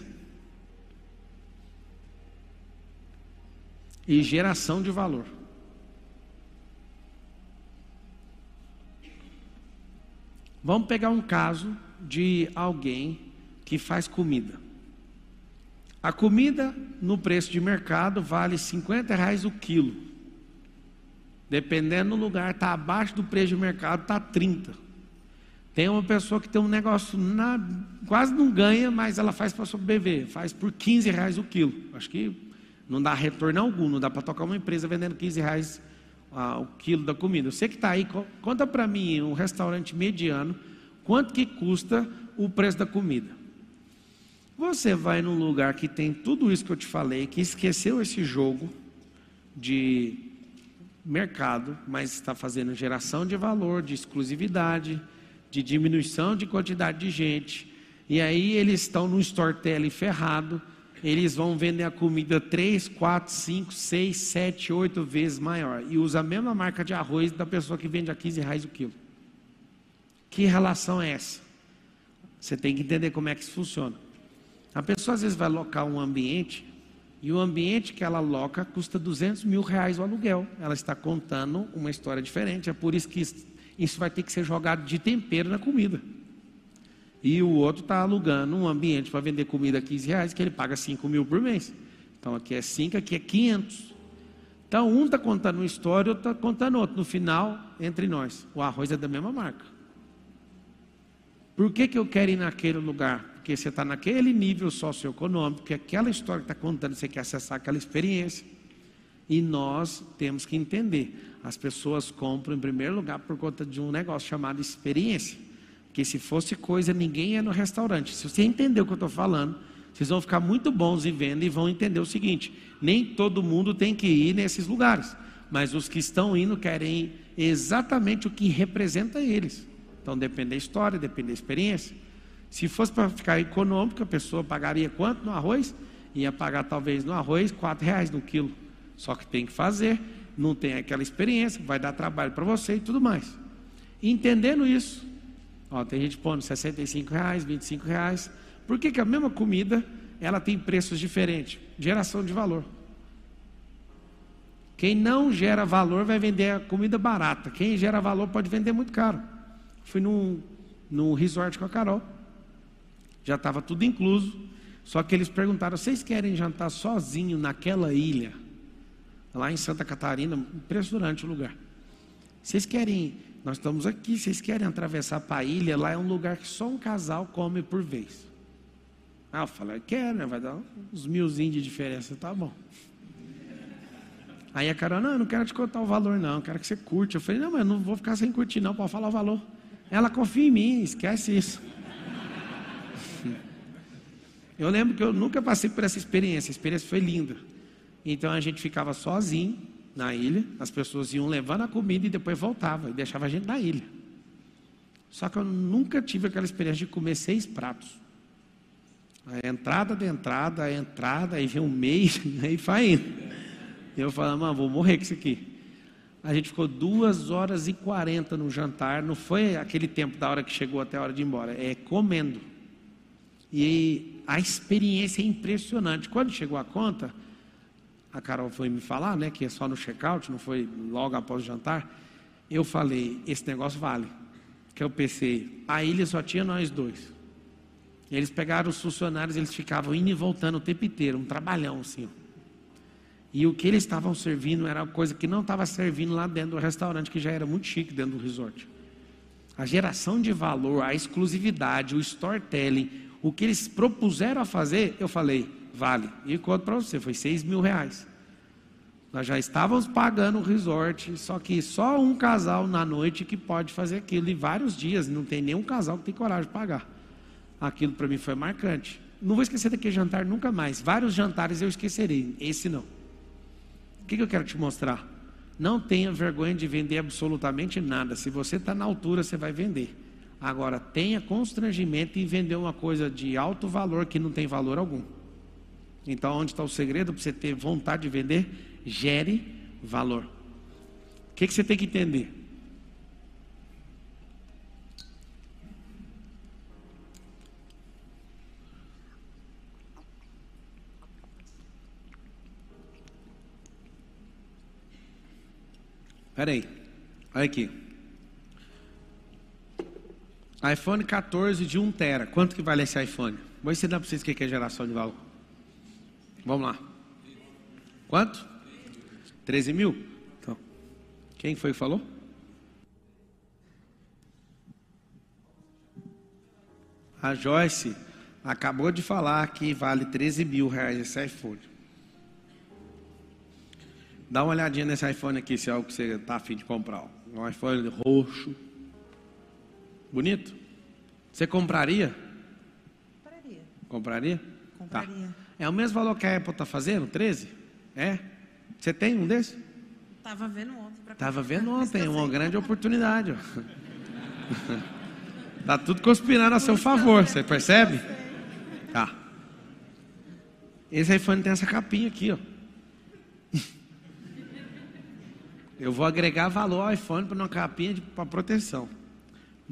e geração de valor. Vamos pegar um caso de alguém que faz comida. A comida no preço de mercado vale 50 reais o quilo. Dependendo do lugar, está abaixo do preço de mercado, está 30. Tem uma pessoa que tem um negócio, na, quase não ganha, mas ela faz para sobreviver, faz por 15 reais o quilo. Acho que não dá retorno algum, não dá para tocar uma empresa vendendo 15 reais o quilo da comida. Você que está aí, conta para mim, um restaurante mediano, quanto que custa o preço da comida? Você vai num lugar que tem tudo isso que eu te falei, que esqueceu esse jogo de mercado, mas está fazendo geração de valor, de exclusividade, de diminuição de quantidade de gente. E aí eles estão no storytelling ferrado, eles vão vender a comida 3, 4, 5, 6, 7, 8 vezes maior. E usa a mesma marca de arroz da pessoa que vende a 15 reais o quilo. Que relação é essa? Você tem que entender como é que isso funciona. A pessoa às vezes vai locar um ambiente e o ambiente que ela loca custa 200 mil reais o aluguel. Ela está contando uma história diferente. É por isso que isso vai ter que ser jogado de tempero na comida. E o outro está alugando um ambiente para vender comida a 15 reais, que ele paga 5 mil por mês. Então aqui é 5, aqui é 500. Então um está contando uma história, outro está contando outra. No final, entre nós, o arroz é da mesma marca. Por que, que eu quero ir naquele lugar? Porque você está naquele nível socioeconômico, que aquela história que está contando, você quer acessar aquela experiência. E nós temos que entender: as pessoas compram em primeiro lugar por conta de um negócio chamado experiência. Porque se fosse coisa, ninguém ia no restaurante. Se você entender o que eu estou falando, vocês vão ficar muito bons em venda e vão entender o seguinte: nem todo mundo tem que ir nesses lugares, mas os que estão indo querem exatamente o que representa eles. Então depende da história, depende da experiência. Se fosse para ficar econômico, a pessoa pagaria quanto no arroz? Ia pagar talvez no arroz quatro reais no quilo. Só que tem que fazer, não tem aquela experiência, vai dar trabalho para você e tudo mais. Entendendo isso, ó, tem gente pondo 65 reais, 25 reais. Por que, que a mesma comida ela tem preços diferentes? Geração de valor. Quem não gera valor vai vender a comida barata. Quem gera valor pode vender muito caro. Fui num, num resort com a Carol já estava tudo incluso. Só que eles perguntaram: vocês querem jantar sozinho naquela ilha? Lá em Santa Catarina, impressionante o lugar. Vocês querem, nós estamos aqui, vocês querem atravessar para a ilha? Lá é um lugar que só um casal come por vez. Ah, eu falei, quero, né? vai dar uns milzinhos de diferença, tá bom. Aí a Carol, não, eu não quero te contar o valor, não, eu quero que você curte. Eu falei, não, mas eu não vou ficar sem curtir, não, pode falar o valor. Ela confia em mim, esquece isso. Eu lembro que eu nunca passei por essa experiência, a experiência foi linda. Então a gente ficava sozinho na ilha, as pessoas iam levando a comida e depois voltava e deixava a gente na ilha. Só que eu nunca tive aquela experiência de comer seis pratos. A entrada da entrada, a entrada, aí vem um meio, aí vai indo. Eu falava, mano, vou morrer com isso aqui. A gente ficou duas horas e quarenta no jantar, não foi aquele tempo da hora que chegou até a hora de ir embora, é comendo. E a experiência é impressionante. Quando chegou a conta, a Carol foi me falar, né, que é só no check-out, não foi logo após o jantar. Eu falei, esse negócio vale. Que eu pensei, a ilha só tinha nós dois. Eles pegaram os funcionários, eles ficavam indo e voltando o tempo inteiro, um trabalhão assim. E o que eles estavam servindo era coisa que não estava servindo lá dentro do restaurante, que já era muito chique dentro do resort. A geração de valor, a exclusividade, o storytelling, o que eles propuseram a fazer, eu falei, vale. E conto para você, foi 6 mil reais. Nós já estávamos pagando o resort, só que só um casal na noite que pode fazer aquilo, e vários dias, não tem nenhum casal que tem coragem de pagar. Aquilo para mim foi marcante. Não vou esquecer daquele jantar nunca mais. Vários jantares eu esquecerei, esse não. O que, que eu quero te mostrar? Não tenha vergonha de vender absolutamente nada. Se você está na altura, você vai vender. Agora, tenha constrangimento em vender uma coisa de alto valor que não tem valor algum. Então, onde está o segredo para você ter vontade de vender? Gere valor. O que, que você tem que entender? Espera aí, olha aqui iPhone 14 de 1 tera. Quanto que vale esse iPhone? Vou ensinar para vocês o que é geração de valor. Vamos lá. Quanto? 13 mil? Então, quem foi que falou? A Joyce acabou de falar que vale 13 mil reais esse iPhone. Dá uma olhadinha nesse iPhone aqui, se é algo que você está afim de comprar. Um iPhone roxo. Bonito? Você compraria? Compraria. Compraria? Compraria. Tá. É o mesmo valor que a Apple está fazendo? 13? É? Você tem um desse? Tava vendo ontem. pra Tava comprar. vendo ontem, uma grande oportunidade. ó. Tá tudo conspirando a seu favor, você percebe? Tá. Esse iPhone tem essa capinha aqui, ó. Eu vou agregar valor ao iPhone para uma capinha para proteção.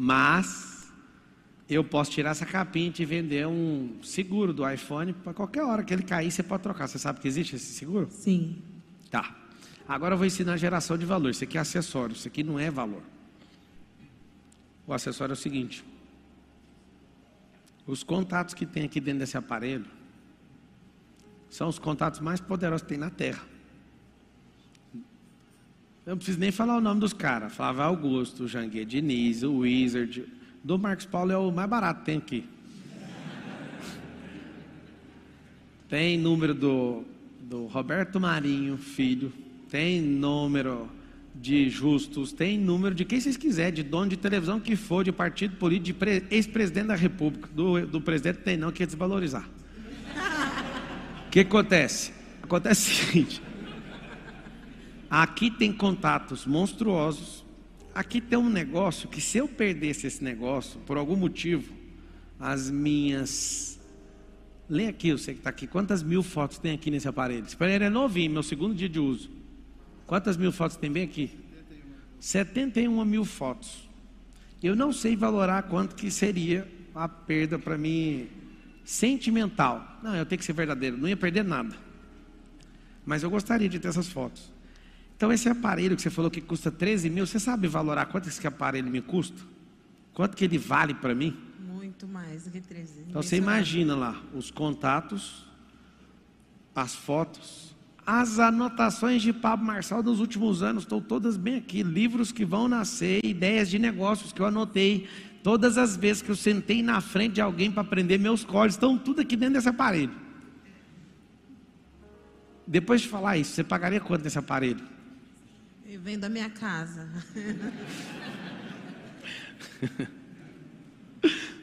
Mas eu posso tirar essa capinha e te vender um seguro do iPhone para qualquer hora que ele cair, você pode trocar. Você sabe que existe esse seguro? Sim. Tá. Agora eu vou ensinar a geração de valor. Isso aqui é acessório, isso aqui não é valor. O acessório é o seguinte: os contatos que tem aqui dentro desse aparelho são os contatos mais poderosos que tem na Terra. Eu não preciso nem falar o nome dos caras. Flávio Augusto, Janguê Diniz, o Wizard. Do Marcos Paulo é o mais barato tem aqui. Tem número do, do Roberto Marinho, filho. Tem número de justos. Tem número de quem vocês quiserem, de dono de televisão que for, de partido político, de pre- ex-presidente da República. Do, do presidente tem não, que desvalorizar. O que acontece? Acontece o seguinte. Aqui tem contatos monstruosos. Aqui tem um negócio que se eu perdesse esse negócio, por algum motivo, as minhas. Lê aqui, você que está aqui. Quantas mil fotos tem aqui nesse aparelho? Esse aparelho é novinho, meu segundo dia de uso. Quantas mil fotos tem bem aqui? 71 mil fotos. Eu não sei valorar quanto que seria a perda para mim sentimental. Não, eu tenho que ser verdadeiro, não ia perder nada. Mas eu gostaria de ter essas fotos. Então, esse aparelho que você falou que custa 13 mil, você sabe valorar quanto esse aparelho me custa? Quanto que ele vale para mim? Muito mais do que 13. Então, você imagina lá os contatos, as fotos, as anotações de Pablo Marçal dos últimos anos, estão todas bem aqui. Livros que vão nascer, ideias de negócios que eu anotei. Todas as vezes que eu sentei na frente de alguém para aprender meus códigos, estão tudo aqui dentro desse aparelho. Depois de falar isso, você pagaria quanto nesse aparelho? Eu venho da minha casa.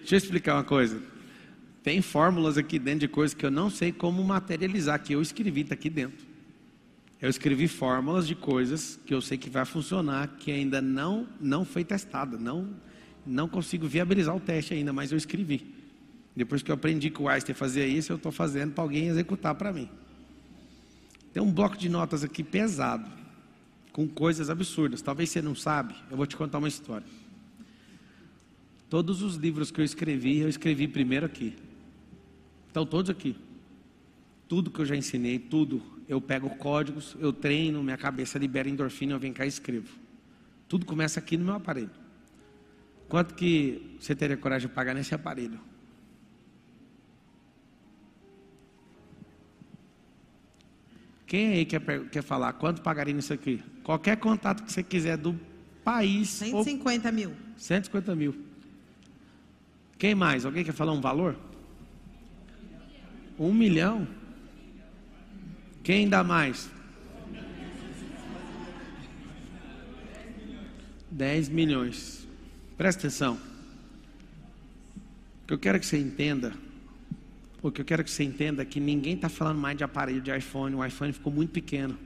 Deixa eu explicar uma coisa. Tem fórmulas aqui dentro de coisas que eu não sei como materializar, que eu escrevi, está aqui dentro. Eu escrevi fórmulas de coisas que eu sei que vai funcionar, que ainda não, não foi testada, não, não consigo viabilizar o teste ainda, mas eu escrevi. Depois que eu aprendi que o Einstein fazia isso, eu estou fazendo para alguém executar para mim. Tem um bloco de notas aqui pesado, com coisas absurdas. Talvez você não sabe, eu vou te contar uma história. Todos os livros que eu escrevi, eu escrevi primeiro aqui. Estão todos aqui. Tudo que eu já ensinei, tudo. Eu pego códigos, eu treino, minha cabeça libera endorfina, eu venho cá e escrevo. Tudo começa aqui no meu aparelho. Quanto que você teria coragem de pagar nesse aparelho? Quem aí quer, quer falar? Quanto pagaria nisso aqui? Qualquer contato que você quiser do país. ou 150 mil. 150 mil. Quem mais? Alguém quer falar um valor? Um milhão? Quem dá mais? 10 milhões. Presta atenção. O que eu quero que você entenda, o que eu quero que você entenda é que ninguém está falando mais de aparelho de iPhone. O iPhone ficou muito pequeno.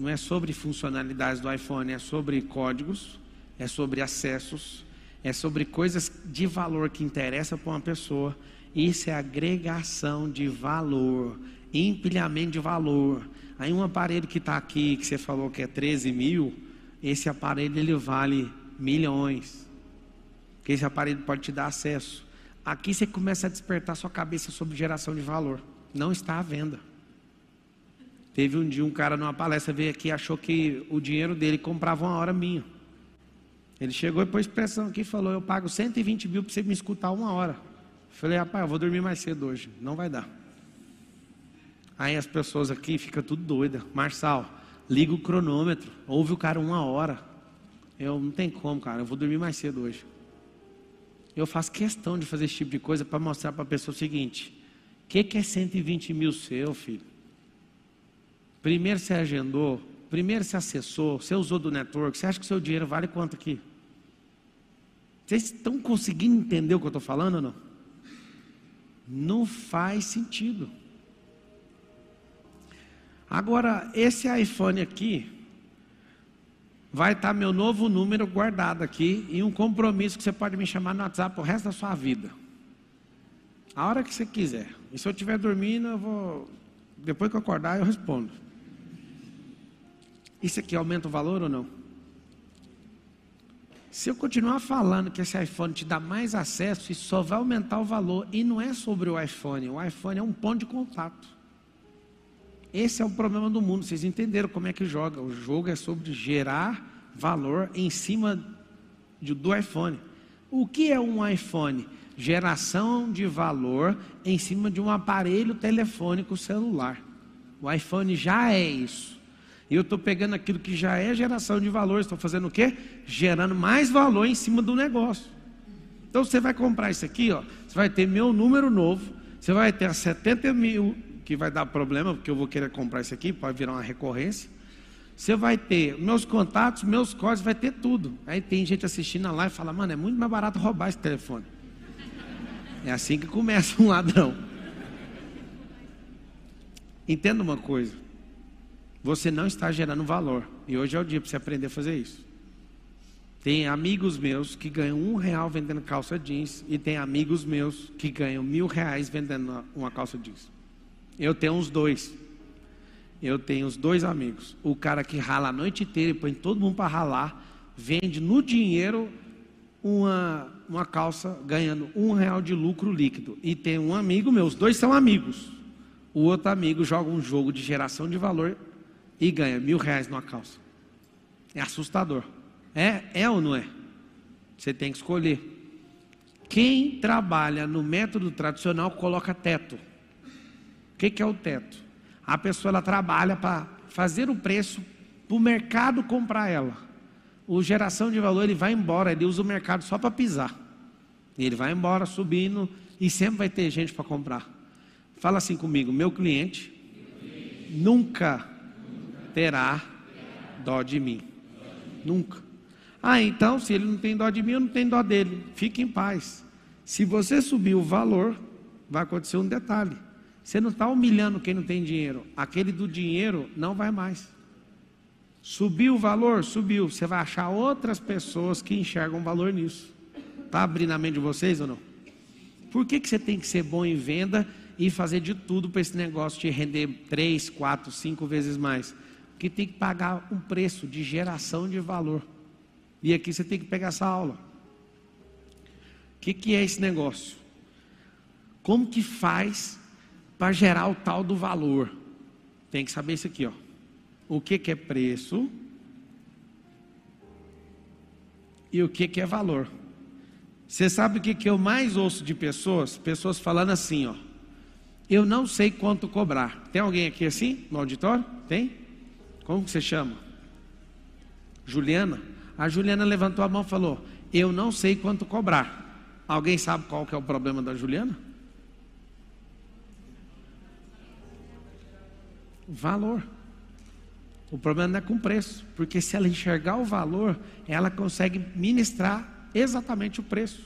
Não é sobre funcionalidades do iPhone, é sobre códigos, é sobre acessos, é sobre coisas de valor que interessam para uma pessoa. Isso é agregação de valor, empilhamento de valor. Aí um aparelho que está aqui, que você falou que é 13 mil, esse aparelho ele vale milhões. Porque esse aparelho pode te dar acesso. Aqui você começa a despertar sua cabeça sobre geração de valor. Não está à venda. Teve um dia um cara numa palestra veio aqui e achou que o dinheiro dele comprava uma hora minha. Ele chegou e pôs pressão aqui e falou: Eu pago 120 mil para você me escutar uma hora. Falei: Rapaz, eu vou dormir mais cedo hoje. Não vai dar. Aí as pessoas aqui ficam tudo doida. Marçal, liga o cronômetro, ouve o cara uma hora. Eu não tem como, cara, eu vou dormir mais cedo hoje. Eu faço questão de fazer esse tipo de coisa para mostrar para a pessoa o seguinte: o que, que é 120 mil seu, filho? Primeiro você agendou, primeiro você acessou, você usou do network, você acha que o seu dinheiro vale quanto aqui? Vocês estão conseguindo entender o que eu estou falando ou não? Não faz sentido. Agora, esse iPhone aqui vai estar meu novo número guardado aqui e um compromisso que você pode me chamar no WhatsApp o resto da sua vida. A hora que você quiser. E se eu estiver dormindo, eu vou. Depois que eu acordar, eu respondo. Isso aqui aumenta o valor ou não? Se eu continuar falando que esse iPhone te dá mais acesso, isso só vai aumentar o valor. E não é sobre o iPhone. O iPhone é um ponto de contato. Esse é o problema do mundo. Vocês entenderam como é que joga? O jogo é sobre gerar valor em cima de, do iPhone. O que é um iPhone? Geração de valor em cima de um aparelho telefônico celular. O iPhone já é isso. E eu estou pegando aquilo que já é geração de valor, estou fazendo o quê? Gerando mais valor em cima do negócio. Então você vai comprar isso aqui, ó, você vai ter meu número novo, você vai ter 70 mil, que vai dar problema, porque eu vou querer comprar isso aqui, pode virar uma recorrência. Você vai ter meus contatos, meus códigos, vai ter tudo. Aí tem gente assistindo a live e fala, mano, é muito mais barato roubar esse telefone. É assim que começa um ladrão. Entenda uma coisa. Você não está gerando valor. E hoje é o dia para você aprender a fazer isso. Tem amigos meus que ganham um real vendendo calça jeans e tem amigos meus que ganham mil reais vendendo uma calça jeans. Eu tenho uns dois. Eu tenho os dois amigos. O cara que rala a noite inteira e põe todo mundo para ralar, vende no dinheiro uma, uma calça ganhando um real de lucro líquido. E tem um amigo meu, os dois são amigos. O outro amigo joga um jogo de geração de valor e ganha mil reais numa calça. É assustador. É, é ou não é? Você tem que escolher. Quem trabalha no método tradicional coloca teto. O que, que é o teto? A pessoa ela trabalha para fazer o preço para o mercado comprar ela. O geração de valor ele vai embora, ele usa o mercado só para pisar. Ele vai embora subindo e sempre vai ter gente para comprar. Fala assim comigo, meu cliente nunca terá dó de mim. Nunca. Ah, então, se ele não tem dó de mim, eu não tenho dó dele. Fique em paz. Se você subir o valor, vai acontecer um detalhe. Você não está humilhando quem não tem dinheiro. Aquele do dinheiro não vai mais. Subiu o valor? Subiu. Você vai achar outras pessoas que enxergam valor nisso. Está abrindo a mente de vocês ou não? Por que, que você tem que ser bom em venda e fazer de tudo para esse negócio te render três, quatro, cinco vezes mais? Que tem que pagar um preço de geração de valor. E aqui você tem que pegar essa aula. O que, que é esse negócio? Como que faz para gerar o tal do valor? Tem que saber isso aqui, ó. O que, que é preço e o que, que é valor. Você sabe o que, que eu mais ouço de pessoas? Pessoas falando assim, ó. Eu não sei quanto cobrar. Tem alguém aqui assim no auditório? Tem? Como que você chama? Juliana. A Juliana levantou a mão e falou: Eu não sei quanto cobrar. Alguém sabe qual que é o problema da Juliana? Valor. O problema não é com preço, porque se ela enxergar o valor, ela consegue ministrar exatamente o preço.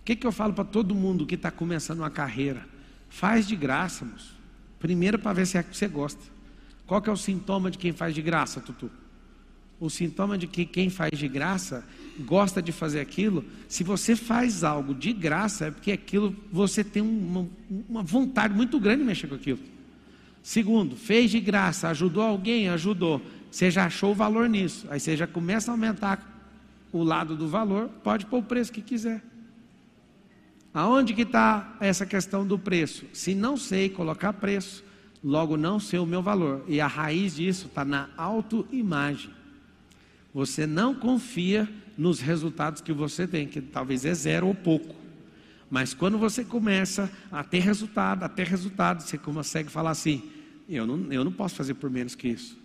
O que, que eu falo para todo mundo que está começando uma carreira? Faz de graça, moço. Primeiro para ver se é que você gosta. Qual que é o sintoma de quem faz de graça, Tutu? O sintoma de que quem faz de graça gosta de fazer aquilo. Se você faz algo de graça, é porque aquilo você tem uma, uma vontade muito grande de mexer com aquilo. Segundo, fez de graça, ajudou alguém, ajudou. Você já achou o valor nisso. Aí você já começa a aumentar o lado do valor, pode pôr o preço que quiser. Aonde que está essa questão do preço? Se não sei colocar preço, logo não sei o meu valor. E a raiz disso está na autoimagem. Você não confia nos resultados que você tem, que talvez é zero ou pouco. Mas quando você começa a ter resultado, a ter resultado, você consegue falar assim: eu não, eu não posso fazer por menos que isso.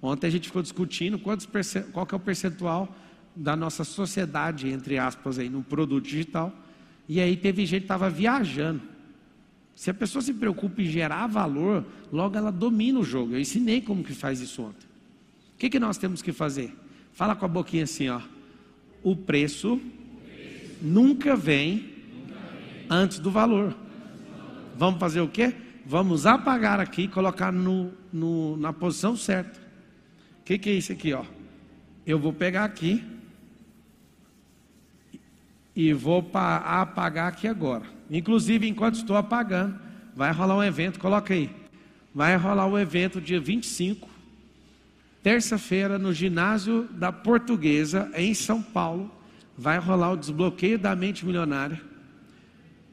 Ontem a gente ficou discutindo quantos, qual que é o percentual da nossa sociedade, entre aspas, aí, no produto digital. E aí teve gente que estava viajando. Se a pessoa se preocupa em gerar valor, logo ela domina o jogo. Eu ensinei como que faz isso ontem. O que, que nós temos que fazer? Fala com a boquinha assim, ó. O preço nunca vem antes do valor. Vamos fazer o quê? Vamos apagar aqui e colocar no, no, na posição certa. O que, que é isso aqui, ó? Eu vou pegar aqui e vou apagar aqui agora. Inclusive, enquanto estou apagando, vai rolar um evento, coloca aí. Vai rolar um evento dia 25, terça-feira, no ginásio da Portuguesa, em São Paulo. Vai rolar o desbloqueio da mente milionária.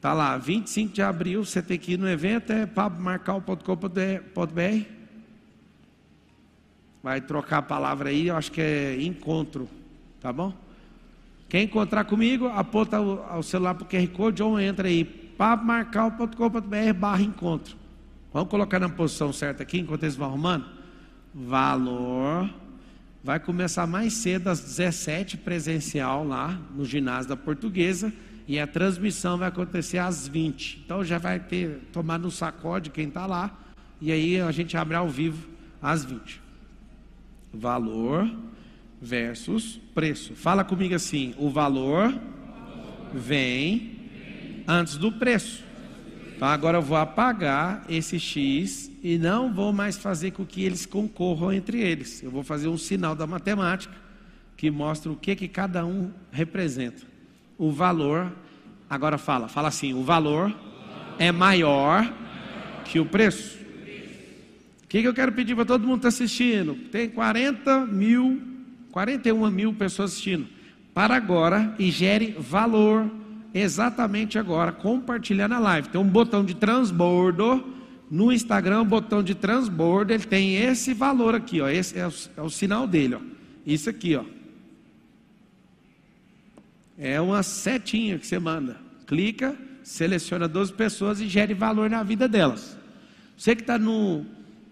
Tá lá, 25 de abril, você tem que ir no evento, é pablomarcal.com.br. Vai trocar a palavra aí, eu acho que é encontro, tá bom? Quem encontrar comigo, aponta o, o celular para o QR Code ou entra aí, pablomarcal.com.br barra encontro. Vamos colocar na posição certa aqui, enquanto eles vão arrumando. Valor. Vai começar mais cedo, às 17 presencial lá no ginásio da Portuguesa. E a transmissão vai acontecer às 20. Então já vai ter tomado no sacode quem está lá. E aí a gente abre ao vivo às 20. Valor versus preço. Fala comigo assim: o valor vem antes do preço. Então agora eu vou apagar esse X e não vou mais fazer com que eles concorram entre eles. Eu vou fazer um sinal da matemática que mostra o que, que cada um representa. O valor, agora fala, fala assim: o valor é maior que o preço. O que, que eu quero pedir para todo mundo que está assistindo? Tem 40 mil, 41 mil pessoas assistindo. Para agora e gere valor exatamente agora, compartilhando a live. Tem um botão de transbordo no Instagram, um botão de transbordo, ele tem esse valor aqui, ó. Esse é o, é o sinal dele, ó. Isso aqui, ó. É uma setinha que você manda. Clica, seleciona 12 pessoas e gere valor na vida delas. Você que está no,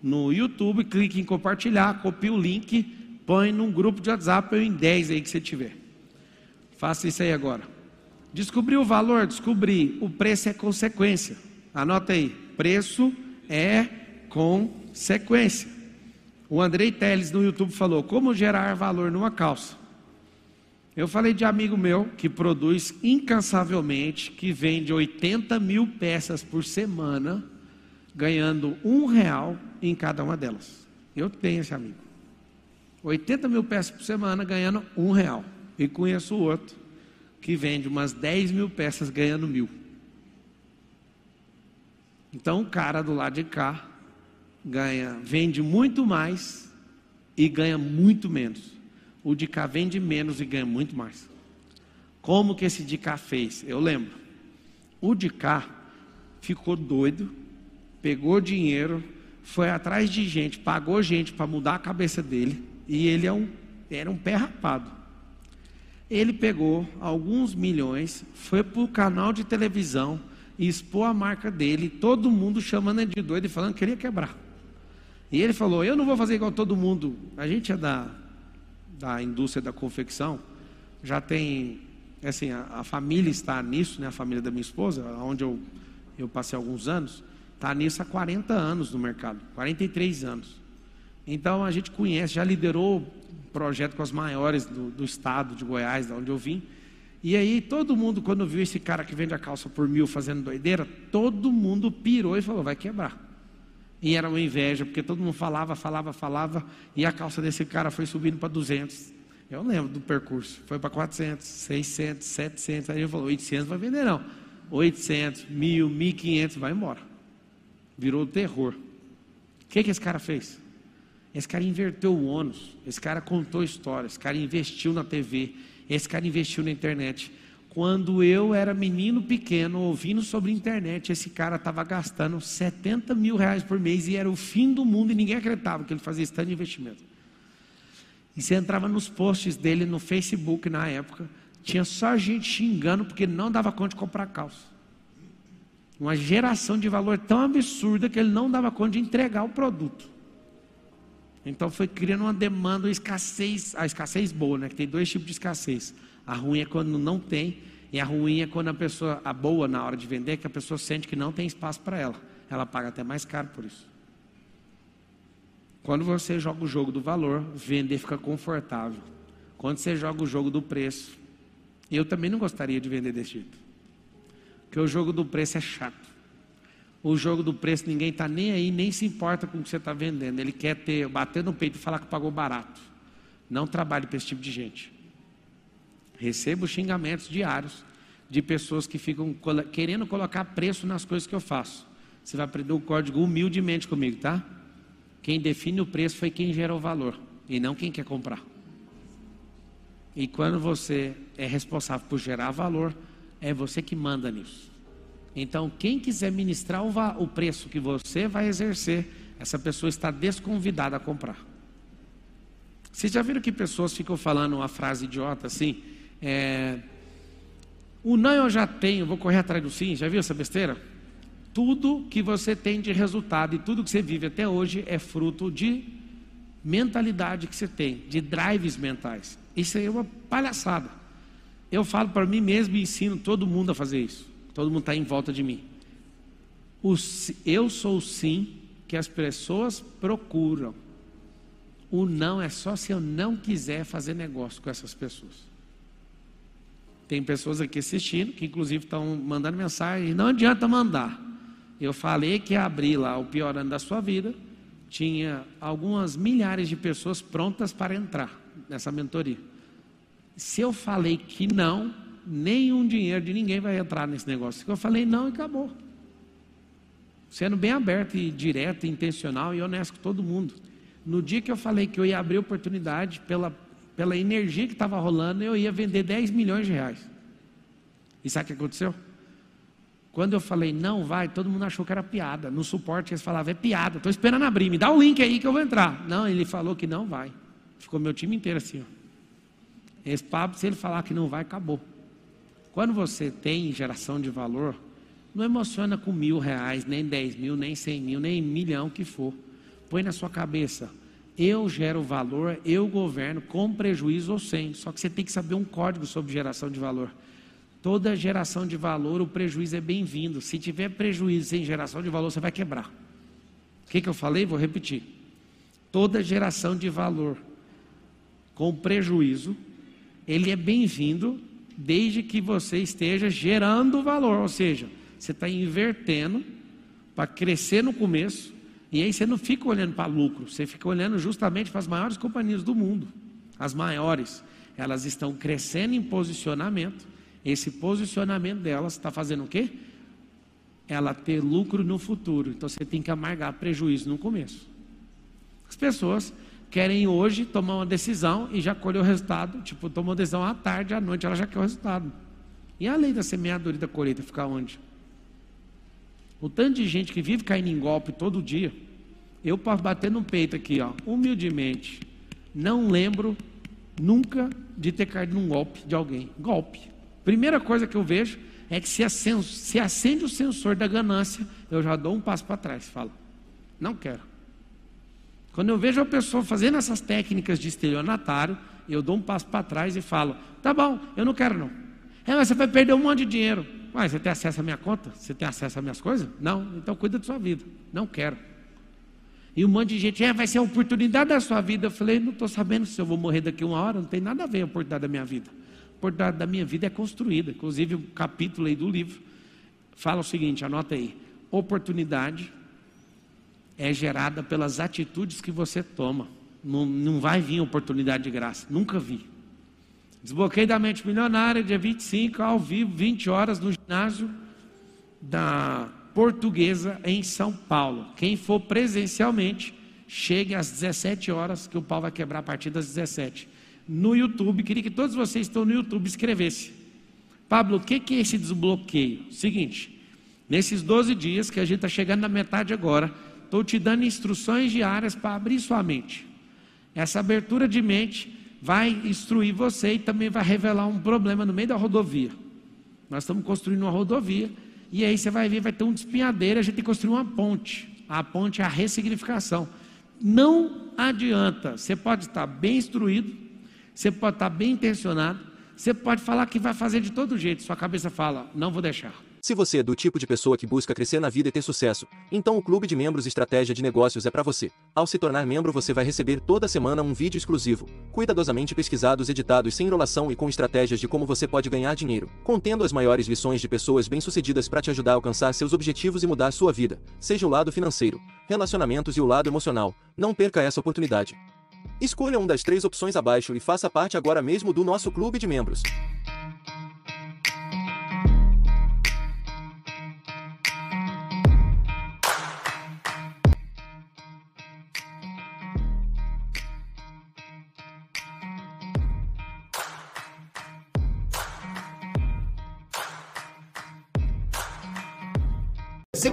no YouTube, clique em compartilhar, copia o link, põe num grupo de WhatsApp ou em 10 aí que você tiver. Faça isso aí agora. Descobriu o valor? Descobri. O preço é consequência. Anota aí. Preço é consequência. O Andrei Teles no YouTube falou: Como gerar valor numa calça? Eu falei de amigo meu que produz incansavelmente, que vende 80 mil peças por semana, ganhando um real em cada uma delas. Eu tenho esse amigo. 80 mil peças por semana, ganhando um real. E conheço outro que vende umas 10 mil peças ganhando mil. Então o cara do lado de cá ganha, vende muito mais e ganha muito menos o de cá vende menos e ganha muito mais. Como que esse de cá fez? Eu lembro. O de cá ficou doido, pegou dinheiro, foi atrás de gente, pagou gente para mudar a cabeça dele, e ele é um, era um pé rapado. Ele pegou alguns milhões, foi para o canal de televisão, expôs a marca dele, todo mundo chamando ele de doido e falando que queria quebrar. E ele falou: Eu não vou fazer igual todo mundo. A gente é da da indústria da confecção, já tem, assim, a, a, família está nisso, né, a família da minha esposa, onde eu, eu passei alguns anos, está nisso há 40 anos no mercado, 43 anos. Então a gente conhece, já liderou projeto com as maiores do, do estado de Goiás, da onde eu vim. E aí todo mundo, quando viu esse cara que vende a calça por mil fazendo doideira, todo mundo pirou e falou, vai quebrar. E era uma inveja, porque todo mundo falava, falava, falava, e a calça desse cara foi subindo para 200. Eu lembro do percurso. Foi para 400, 600, 700. Aí ele falou: 800 vai vender não. 800, 1000, 1500, vai embora. Virou terror. O que, que esse cara fez? Esse cara inverteu o ônus. Esse cara contou histórias. Esse cara investiu na TV. Esse cara investiu na internet. Quando eu era menino pequeno, ouvindo sobre internet, esse cara estava gastando 70 mil reais por mês e era o fim do mundo e ninguém acreditava que ele fazia esse tanto de investimento. E você entrava nos posts dele no Facebook na época, tinha só gente xingando porque não dava conta de comprar calça. Uma geração de valor tão absurda que ele não dava conta de entregar o produto. Então foi criando uma demanda, uma escassez, a escassez boa, né? Que tem dois tipos de escassez. A ruim é quando não tem, e a ruim é quando a pessoa, a boa na hora de vender, que a pessoa sente que não tem espaço para ela. Ela paga até mais caro por isso. Quando você joga o jogo do valor, vender fica confortável. Quando você joga o jogo do preço, eu também não gostaria de vender desse jeito. Porque o jogo do preço é chato. O jogo do preço ninguém está nem aí, nem se importa com o que você está vendendo. Ele quer ter, bater no peito e falar que pagou barato. Não trabalhe para esse tipo de gente. Recebo xingamentos diários de pessoas que ficam querendo colocar preço nas coisas que eu faço. Você vai aprender o código humildemente comigo, tá? Quem define o preço foi quem gera o valor e não quem quer comprar. E quando você é responsável por gerar valor, é você que manda nisso. Então, quem quiser ministrar o, preço que você vai exercer, essa pessoa está desconvidada a comprar. Vocês já viram que pessoas ficam falando uma frase idiota assim? É, o não eu já tenho, vou correr atrás do sim. Já viu essa besteira? Tudo que você tem de resultado e tudo que você vive até hoje é fruto de mentalidade que você tem, de drives mentais. Isso aí é uma palhaçada. Eu falo para mim mesmo e ensino todo mundo a fazer isso. Todo mundo está em volta de mim. O, eu sou o sim que as pessoas procuram. O não é só se eu não quiser fazer negócio com essas pessoas. Tem pessoas aqui assistindo que, inclusive, estão mandando mensagem. Não adianta mandar. Eu falei que ia abrir lá o pior ano da sua vida. Tinha algumas milhares de pessoas prontas para entrar nessa mentoria. Se eu falei que não, nenhum dinheiro de ninguém vai entrar nesse negócio. Eu falei não e acabou. Sendo bem aberto e direto, intencional e honesto com todo mundo. No dia que eu falei que eu ia abrir oportunidade, pela, pela energia que estava rolando, eu ia vender 10 milhões de reais. E sabe o que aconteceu? Quando eu falei não vai, todo mundo achou que era piada. No suporte eles falavam, é piada, estou esperando abrir, me dá o link aí que eu vou entrar. Não, ele falou que não vai. Ficou meu time inteiro assim. Ó. Esse papo, se ele falar que não vai, acabou. Quando você tem geração de valor, não emociona com mil reais, nem dez mil, nem cem mil, nem milhão que for. Põe na sua cabeça, eu gero valor, eu governo com prejuízo ou sem. Só que você tem que saber um código sobre geração de valor. Toda geração de valor, o prejuízo é bem-vindo. Se tiver prejuízo sem geração de valor, você vai quebrar. O que, que eu falei? Vou repetir. Toda geração de valor com prejuízo, ele é bem-vindo desde que você esteja gerando valor, ou seja, você está invertendo para crescer no começo, e aí você não fica olhando para lucro, você fica olhando justamente para as maiores companhias do mundo, as maiores, elas estão crescendo em posicionamento, esse posicionamento delas está fazendo o quê? Ela ter lucro no futuro, então você tem que amargar prejuízo no começo. As pessoas querem hoje tomar uma decisão e já colher o resultado. Tipo, tomou decisão à tarde, à noite ela já quer o resultado. E a lei da semeadura e da colheita ficar onde? O tanto de gente que vive caindo em golpe todo dia, eu posso bater no peito aqui, ó, humildemente, não lembro nunca de ter caído num golpe de alguém. Golpe. Primeira coisa que eu vejo é que se acende, se acende o sensor da ganância, eu já dou um passo para trás, falo, não quero. Quando eu vejo a pessoa fazendo essas técnicas de estelionatário, eu dou um passo para trás e falo: tá bom, eu não quero não. É, mas você vai perder um monte de dinheiro. Mas você tem acesso à minha conta? Você tem acesso às minhas coisas? Não, então cuida da sua vida. Não quero. E um monte de gente, é, vai ser a oportunidade da sua vida. Eu falei, não estou sabendo se eu vou morrer daqui uma hora, não tem nada a ver a oportunidade da minha vida. A oportunidade da minha vida é construída. Inclusive, o capítulo aí do livro fala o seguinte: anota aí. Oportunidade é gerada pelas atitudes que você toma. Não, não vai vir oportunidade de graça. Nunca vi. Desbloqueio da mente milionária, dia 25, ao vivo, 20 horas, no ginásio da Portuguesa, em São Paulo. Quem for presencialmente, chegue às 17 horas, que o pau vai quebrar a partir das 17. No YouTube, queria que todos vocês que estão no YouTube escrevessem. Pablo, o que, que é esse desbloqueio? Seguinte, nesses 12 dias, que a gente está chegando na metade agora, Estou te dando instruções diárias para abrir sua mente. Essa abertura de mente vai instruir você e também vai revelar um problema no meio da rodovia. Nós estamos construindo uma rodovia e aí você vai ver, vai ter um despenhadeiro, a gente tem que construir uma ponte. A ponte é a ressignificação. Não adianta, você pode estar bem instruído, você pode estar bem intencionado, você pode falar que vai fazer de todo jeito, sua cabeça fala, não vou deixar. Se você é do tipo de pessoa que busca crescer na vida e ter sucesso, então o Clube de Membros Estratégia de Negócios é para você. Ao se tornar membro, você vai receber toda semana um vídeo exclusivo, cuidadosamente pesquisados, editados sem enrolação e com estratégias de como você pode ganhar dinheiro, contendo as maiores lições de pessoas bem-sucedidas para te ajudar a alcançar seus objetivos e mudar sua vida, seja o lado financeiro, relacionamentos e o lado emocional. Não perca essa oportunidade. Escolha uma das três opções abaixo e faça parte agora mesmo do nosso clube de membros.